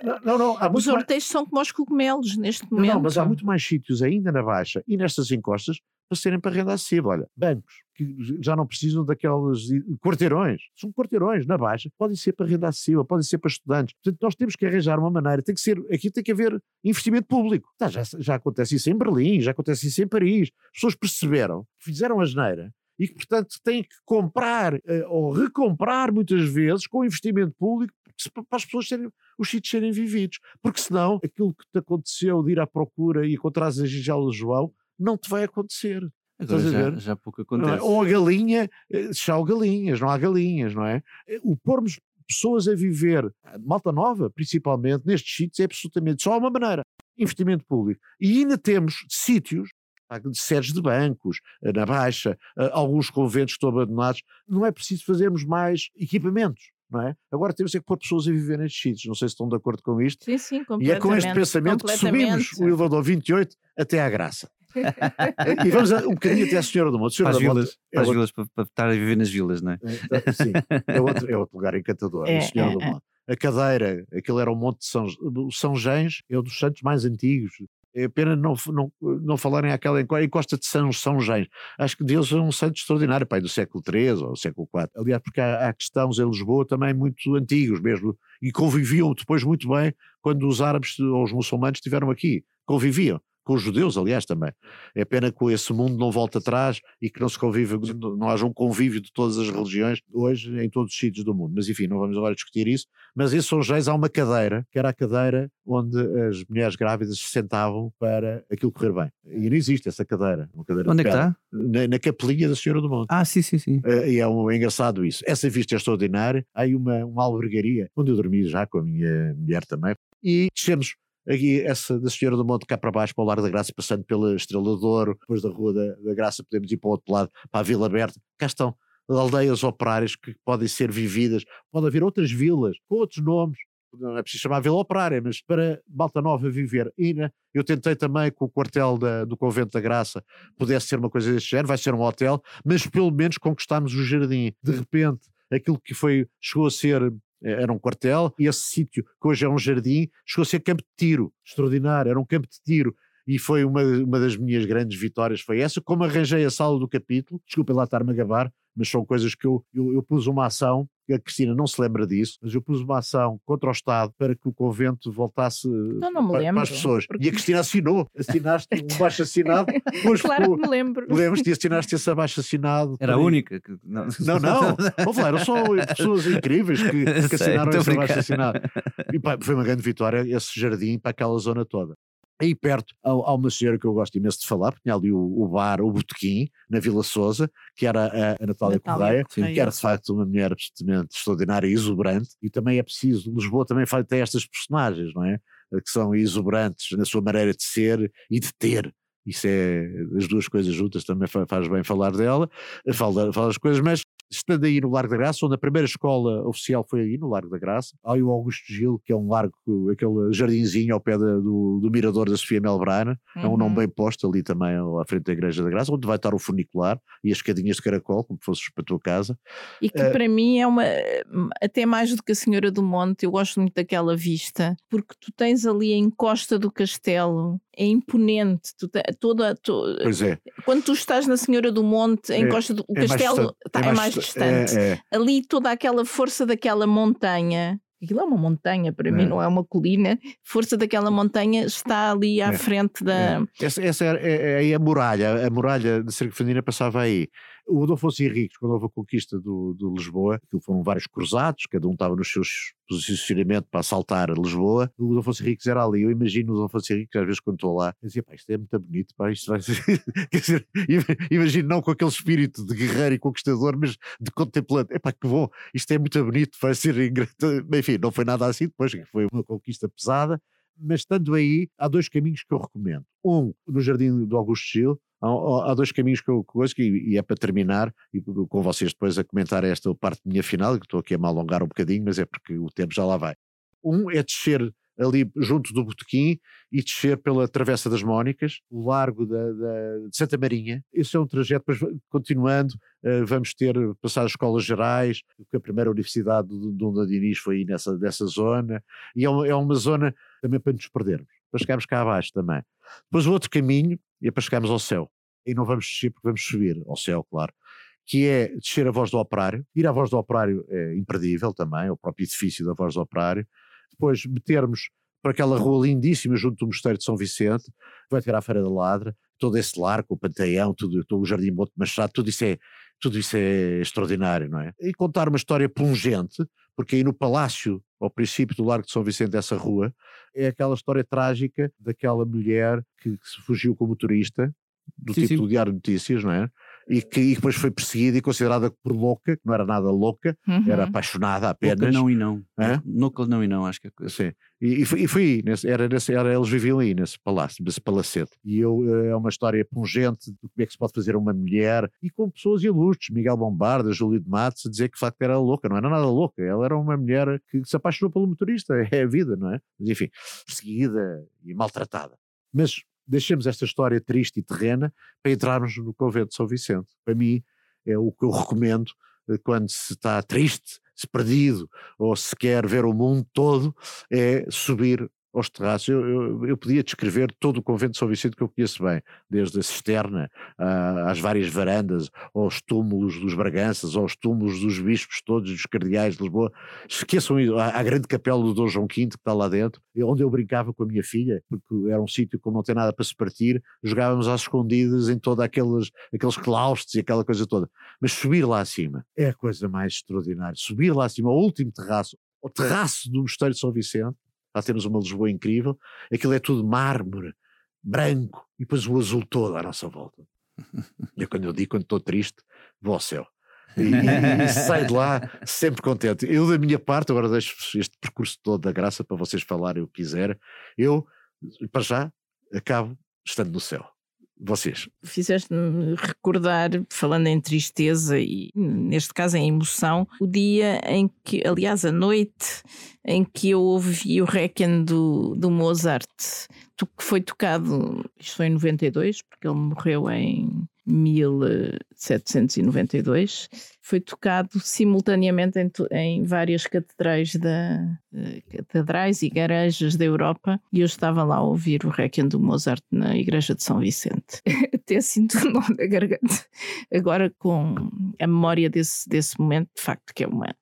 Não, não, não, há Os horteiros mais... são como os cogumelos neste momento. Não, mas há muito mais sítios ainda na Baixa e nestas encostas para serem para renda acessível. Olha, bancos que já não precisam daqueles quarteirões, são quarteirões na Baixa, podem ser para renda acessível, podem ser para estudantes. Portanto, nós temos que arranjar uma maneira, tem que ser, aqui tem que haver investimento público. Tá, já, já acontece isso em Berlim, já acontece isso em Paris. As pessoas perceberam, fizeram a geneira e que, portanto, têm que comprar uh, ou recomprar muitas vezes com investimento público para as pessoas serem, os sítios serem vividos. Porque senão, aquilo que te aconteceu de ir à procura e encontrar a Gigela João não te vai acontecer. Agora já, já pouco é? acontece. É? Ou a galinha, já eh, há galinhas, não há galinhas, não é? Eh, o pormos pessoas a viver, malta nova, principalmente, nestes sítios, é absolutamente só uma maneira: investimento público. E ainda temos sítios, de sedes de bancos, eh, na Baixa, alguns conventos estão abandonados, não é preciso fazermos mais equipamentos não é? Agora temos é que pôr pessoas a viver nestes sítios, não sei se estão de acordo com isto. Sim, sim, E é com este pensamento que subimos o elevador 28 até à graça. E vamos um bocadinho até à Senhora do Monte. Senhora para as vilas, é para, as vilas para, para, estar a viver nas vilas, não é? é sim, é outro, é outro lugar encantador, é, Senhora é, do Monte. A cadeira, aquele era o Monte de São, São Gens, é um dos santos mais antigos é pena não, não, não falarem aquela encosta de São, São Gens. Acho que Deus é um santo extraordinário, pai, do século III ou século IV. Aliás, porque há, há cristãos em Lisboa também muito antigos mesmo, e conviviam depois muito bem quando os árabes ou os muçulmanos estiveram aqui. Conviviam com os judeus, aliás, também. É pena que esse mundo não volte atrás e que não se convive, não haja um convívio de todas as religiões hoje em todos os sítios do mundo. Mas enfim, não vamos agora discutir isso. Mas em São Geis há uma cadeira, que era a cadeira onde as mulheres grávidas se sentavam para aquilo correr bem. E não existe essa cadeira. cadeira onde é que está? Na, na, capelinha da Senhora do Monte. Ah, sim, sim, sim. Uh, e é, um, é engraçado isso. Essa vista é extraordinária. Há aí uma, uma albergaria, onde eu dormi já com a minha mulher também. E descemos aqui essa da Senhora do Monte cá para baixo, para o Lar da Graça, passando pela Estrela de Ouro, depois da Rua da, da Graça podemos ir para o outro lado, para a Vila Aberta, cá estão aldeias operárias que podem ser vividas, pode haver outras vilas com outros nomes, não é preciso chamar Vila Operária, mas para Malta Nova viver. E né, eu tentei também com o quartel da, do Convento da Graça pudesse ser uma coisa deste género, vai ser um hotel, mas pelo menos conquistámos o jardim. De repente, aquilo que foi, chegou a ser era um quartel, e esse sítio, que hoje é um jardim, chegou a ser campo de tiro, extraordinário, era um campo de tiro, e foi uma, uma das minhas grandes vitórias, foi essa, como arranjei a sala do capítulo, desculpem lá estar-me a gabar, mas são coisas que eu, eu, eu pus uma ação a Cristina não se lembra disso, mas eu pus uma ação contra o Estado para que o convento voltasse então não, para, para, as pessoas. Porque... E a Cristina assinou, assinaste um baixo assinado. Pois, claro que me lembro. Lembras-te e assinaste esse abaixo assinado. Era a única. Que... Não, não, não. Lá, eram só pessoas incríveis que, que assinaram esse abaixo assinado. E pá, foi uma grande vitória esse jardim para aquela zona toda. Aí perto há, uma senhora que eu gosto imenso de falar, porque tinha ali o, o bar, o Botequim, na Vila Souza, que era a, a Natália, Natália Correia, Correia, que era de facto uma mulher absolutamente extraordinária e exuberante, e também é preciso, Lisboa também tem estas personagens, não é? Que são exuberantes na sua maneira de ser e de ter. Isso é, as duas coisas juntas também faz bem falar dela, fala, fala as coisas, mas estando aí no Largo da Graça, onde a primeira escola oficial foi aí, no Largo da Graça. Há o Augusto Gil, que é um largo, aquele jardinzinho ao pé da, do, do mirador da Sofia Melbrana, uhum. é um nome uhum. bem posto ali também à frente da Igreja da Graça, onde vai estar o funicular e as escadinhas de caracol, como fosses para a tua casa. E que uh, para mim é uma, até mais do que a Senhora do Monte, eu gosto muito daquela vista, porque tu tens ali a encosta do castelo, é imponente, tu toda, to, pois é. quando tu estás na Senhora do Monte, a é, encosta do é castelo mais, tá, é, mais, mais distante. É, é. Ali toda aquela força daquela montanha aquilo é uma montanha, para é. mim não é uma colina, força daquela montanha está ali à é. frente da. É. Essa, essa é, é, é, a muralha, a muralha de Sergifandina passava aí. O Dom Afonso Henriques, quando houve a conquista do, de Lisboa, que foram vários cruzados, cada um estava nos seus posicionamentos para assaltar Lisboa, o Dom Afonso Henriques era ali. Eu imagino o Dom Afonso Henriques, às vezes, quando estou lá, dizia, pá, isto é muito bonito, pá, isto vai ser. Imagino não com aquele espírito de guerreiro e conquistador, mas de contemplante. É pá, que bom, isto é muito bonito, vai ser. Enfim, não foi nada assim, depois foi uma conquista pesada, mas estando aí, há dois caminhos que eu recomendo. Um, no Jardim do Augusto Gil, Há, há, dois caminhos que eu gosto e, e, é para terminar, e com vocês depois a comentar esta parte minha final, que estou aqui a me alongar um bocadinho, mas é porque o tempo já lá vai. Um é descer ali junto do Botequim e descer pela Travessa das Mónicas, o largo da, da, de Santa Marinha. Esse é um trajeto, depois continuando, uh, vamos ter, passar as escolas gerais, porque a primeira universidade do Dom Diniz foi aí nessa, nessa zona, e é uma, é uma zona também para nos perdermos, para chegarmos cá abaixo também. Depois o outro caminho é para chegarmos ao céu. E não vamos descer porque vamos subir ao céu, claro. Que é descer a voz do operário. Ir à voz do operário é imperdível também, é o próprio edifício da voz do operário. Depois metermos para aquela rua lindíssima junto do Mosteiro de São Vicente, vai ter a Feira da Ladra, todo esse largo, o Panteão, tudo, todo o Jardim Monte Machado, tudo isso é tudo isso é extraordinário, não é? E contar uma história pungente, porque aí no palácio, ao princípio do Largo de São Vicente, dessa rua, é aquela história trágica daquela mulher que, que se fugiu como turista, do sim, tipo sim. do Diário de Notícias, não é? E que e depois foi perseguida e considerada por louca, que não era nada louca, uhum. era apaixonada apenas. Louca não e não. É? Louca não e não, acho que é coisa. Sim. E, e, foi, e foi aí, nesse, era, nesse, era, eles viviam aí, nesse palácio, nesse palacete. E eu, é uma história pungente de como é que se pode fazer uma mulher, e com pessoas ilustres, Miguel Bombarda, Júlio de Matos, a dizer que de facto era louca, não era nada louca, ela era uma mulher que se apaixonou pelo motorista, é a vida, não é? Mas enfim, perseguida e maltratada. Mas deixemos esta história triste e terrena para entrarmos no convento de São Vicente. Para mim, é o que eu recomendo eh, quando se está triste, se perdido, ou se quer ver o mundo todo, é subir aos terraços. Eu, eu, eu, podia descrever todo o convento de São Vicente que eu conheço bem, desde a cisterna uh, às várias varandas, aos túmulos dos Braganças, aos túmulos dos bispos todos, dos cardeais de Lisboa. Esqueçam a, a grande capela do Dom João V que está lá dentro, onde eu brincava com a minha filha, porque era um sítio que não tem nada para se partir, jogávamos às escondidas em todos aqueles, aqueles claustros e aquela coisa toda. Mas subir lá acima é a coisa mais extraordinária. Subir lá acima, ao último terraço, o terraço do Mosteiro de São Vicente, Lá temos uma Lisboa incrível. Aquilo é tudo mármore, branco, e depois o azul todo à nossa volta. É quando eu digo, quando estou triste, vou ao céu. E, e, e saio de lá sempre contente. Eu, da minha parte, agora deixo este percurso todo da graça para vocês falarem o que quiserem. Eu, para já, acabo estando no céu. Vocês. Fizeste-me recordar, falando em tristeza e, neste caso, em emoção, o dia em que, aliás, a noite em que eu ouvi o Requiem do, do Mozart, que foi tocado, isto foi em 92, porque ele morreu em 1792, foi tocado simultaneamente em, em várias catedrais, da, uh, catedrais e igrejas da Europa e eu estava lá a ouvir o Requiem do Mozart na igreja de São Vicente. Até sinto o nó da garganta. Agora com a memória desse, desse momento, de facto que é uma,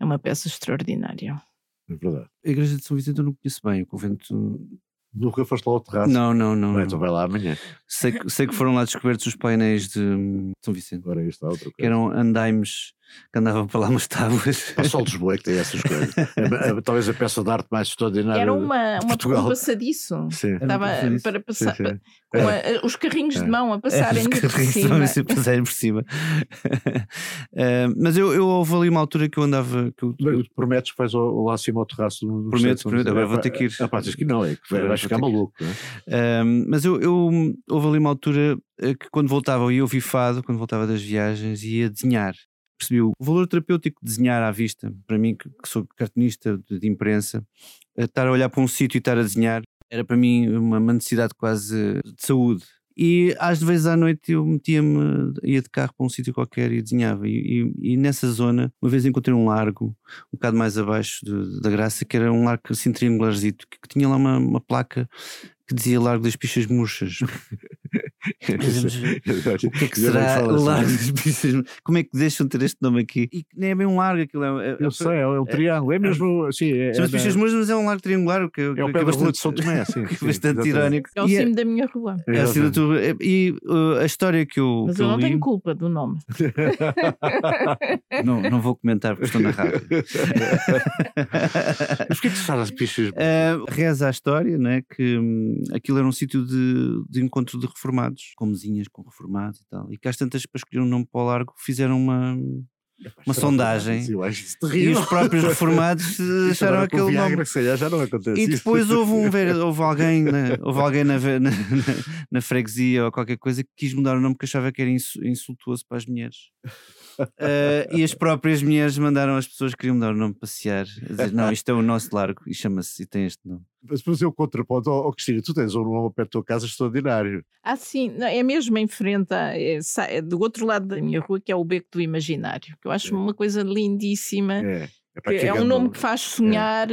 é uma peça extraordinária. É verdade. A igreja de São Vicente eu não conheço bem, o convento Nunca foste lá ao terraço? Não, não, não. Bem, então vai lá amanhã. Sei, sei que foram lá descobertos os painéis de São Vicente. Agora outra coisa. Que eram andaimes que andavam para lá umas tábuas. Só o Lisboa é que tem essas coisas. É, é, talvez a peça de arte mais extraordinária Era uma, uma, um passadiço. Sim. Estava para passar, sim, sim. com a, os carrinhos de mão a passarem por cima. A passarem por cima. uh, mas eu, eu houve ali uma altura que eu andava. Que eu. Prometes que vais lá acima ao terraço do Prometo, prometo. Agora vou ter que ir. Ah, pá, que não, é que vais ficar maluco. É? Uh, mas eu, eu houve ali uma altura que quando voltava, eu ouvir fado, quando voltava das viagens, ia desenhar percebi o valor terapêutico de desenhar à vista, para mim, que, sou cartunista de, imprensa, estar a olhar para um sítio e estar a desenhar, era para mim uma, uma necessidade quase de saúde. E às vezes à noite eu metia-me, ia de carro para um sítio qualquer e desenhava. E, e, e, nessa zona, uma vez encontrei um largo, um bocado mais abaixo da Graça, que era um largo assim triangularzito, que, que tinha lá uma, uma placa que dizia Largo das Pichas Murchas. o que é que será o Largo Murchas? Como é que deixam ter este nome aqui? E nem é bem um largo aquilo. É, é, Eu sei, é, o um triângulo. É mesmo. Sim, é, Chama-se Pichas Murchas, mas é um largo triangular. Que, é o pé da rua de São Tomé. Sim, que é bastante irónico. É o cimo da minha rua. É o cimo da tua E uh, a história que eu. Mas eu não tenho culpa do nome. não, não vou comentar porque estou na rádio. Mas porquê que se fala de Pichas uh, Reza a história, né, que um, aquilo era um sítio de, de encontro de reformados, com mesinhas com reformados e tal. E que às tantas, para escolher um nome para o largo, fizeram uma, uma sondagem e os próprios reformados acharam aquele Viagra, nome. Se já não acontece E isso. depois houve, um, houve alguém, na, houve alguém na, na, na- freguesia ou qualquer coisa que quis mudar o nome porque achava que era insu- insultuoso para as mulheres. Eh, e as próprias mulheres mandaram as pessoas que queriam mudar o nome passear a dizer: Não, isto é o nosso largo e chama-se e tem este nome. Mas depois eu contraponto, ó oh, Cristina, tu tens um nome perto da tua casa extraordinário. Ah, sim, não, é mesmo em frente, a, é, é do outro lado da minha rua, que é o Beco do Imaginário, que eu acho uma coisa lindíssima. É, é, é um nome que faz sonhar,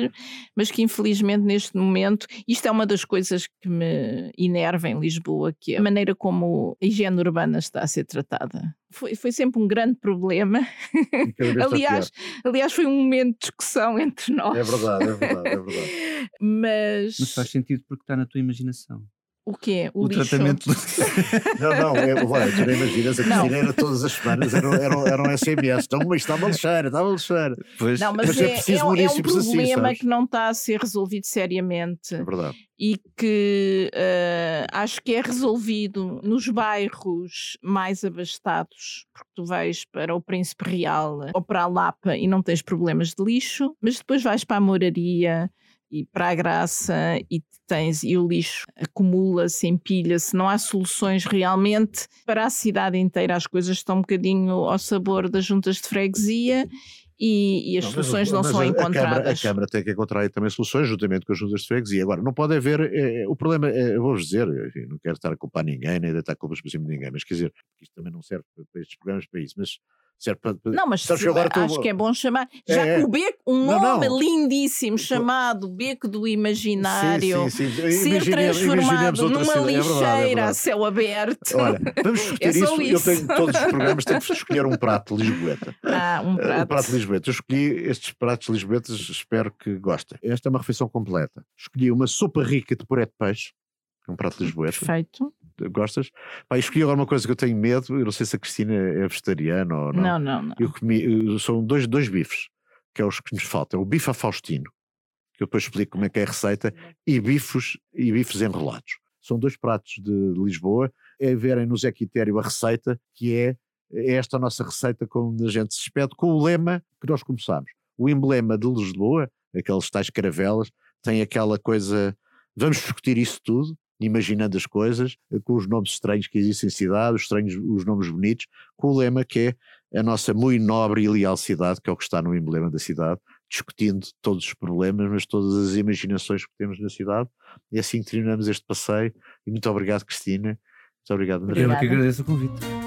mas que infelizmente neste momento, isto é uma das coisas que me enerva em Lisboa, que é a maneira como a higiene urbana está a ser tratada. Foi, foi sempre um grande problema. Aliás, aliás, foi um momento de discussão entre nós. pior. É verdade, é verdade, é verdade. Mas, Mas faz sentido porque está na tua imaginação. O quê? O, O, lixo? tratamento. Não, não, é, olha, tu nem imaginas, a. Cristina era todas as semanas, eram, eram, eram SMS. Então, mas está uma lixeira, está uma lixeira. Pois, Não, mas, Mas é é, preciso é um- é um assim, problema sabes? que não está a ser resolvido seriamente. É verdade. e que eh, acho que é resolvido nos bairros mais abastados, porque tu vais para o Príncipe Real ou para a Lapa e não tens problemas de lixo, mas depois vais para a Moraria e para a Graça e tens e o lixo acumula-se, empilha-se, não há soluções realmente para a cidade inteira, as coisas estão um bocadinho ao sabor das juntas de freguesia e, e as Não, mas soluções o- não mas são a- A Câmara, a encontradas. Câmara tem que encontrar aí também soluções, juntamente com as juntas de freguesia. Agora, não pode haver. eh, o problema, é, eu vou-vos dizer, enfim, não quero estar a culpar ninguém, nem deitar culpas por cima de ninguém, mas quer dizer, isto também não serve para, para estes programas para isso, mas Não, mas se- agora acho estou- que é bom chamar. É, Já é. que o beco, um Não, nome não. lindíssimo chamado Beco do Imaginário, Sim, sim, sim. ser transformado numa cidade. É verdade, é lixeira a céu aberto. Olha, vamos discutir só isso. Eu isso. tenho todos os programas, tenho que escolher um prato de Lisboeta. Ah, um prato. O prato lisboeta. Eu escolhi estes pratos lisboetas, espero que gostem. Esta é uma refeição completa. Escolhi uma sopa rica de puré de peixe, um prato lisboeta. Perfeito. Gostas? Pá, escolhi agora uma coisa que eu tenho medo, eu não sei se a Cristina é vegetariana ou não. Não, não, não. Eu comi, uh, são dois, dois bifes, que é os que nos faltam. O bife a Faustino, que eu depois explico como é que é a receita, e bifes, e bifes enrolados. São dois pratos de Lisboa. É verem no Zé Quitério a receita, que é é esta a nossa receita como a gente se despede, com o lema que nós começámos. O emblema de Lisboa, aqueles tais caravelas, tem aquela coisa, vamos discutir isso tudo, imaginando as coisas, com os nomes estranhos que existem em cidade, os estranhos, os nomes bonitos, com o lema que é a nossa muito nobre e leal cidade, que é o que está no emblema da cidade, discutindo todos os problemas, mas todas as imaginações que temos na cidade. E assim terminamos este passeio. E muito obrigado, Cristina. Muito obrigado, André. Eu é que agradeço o convite.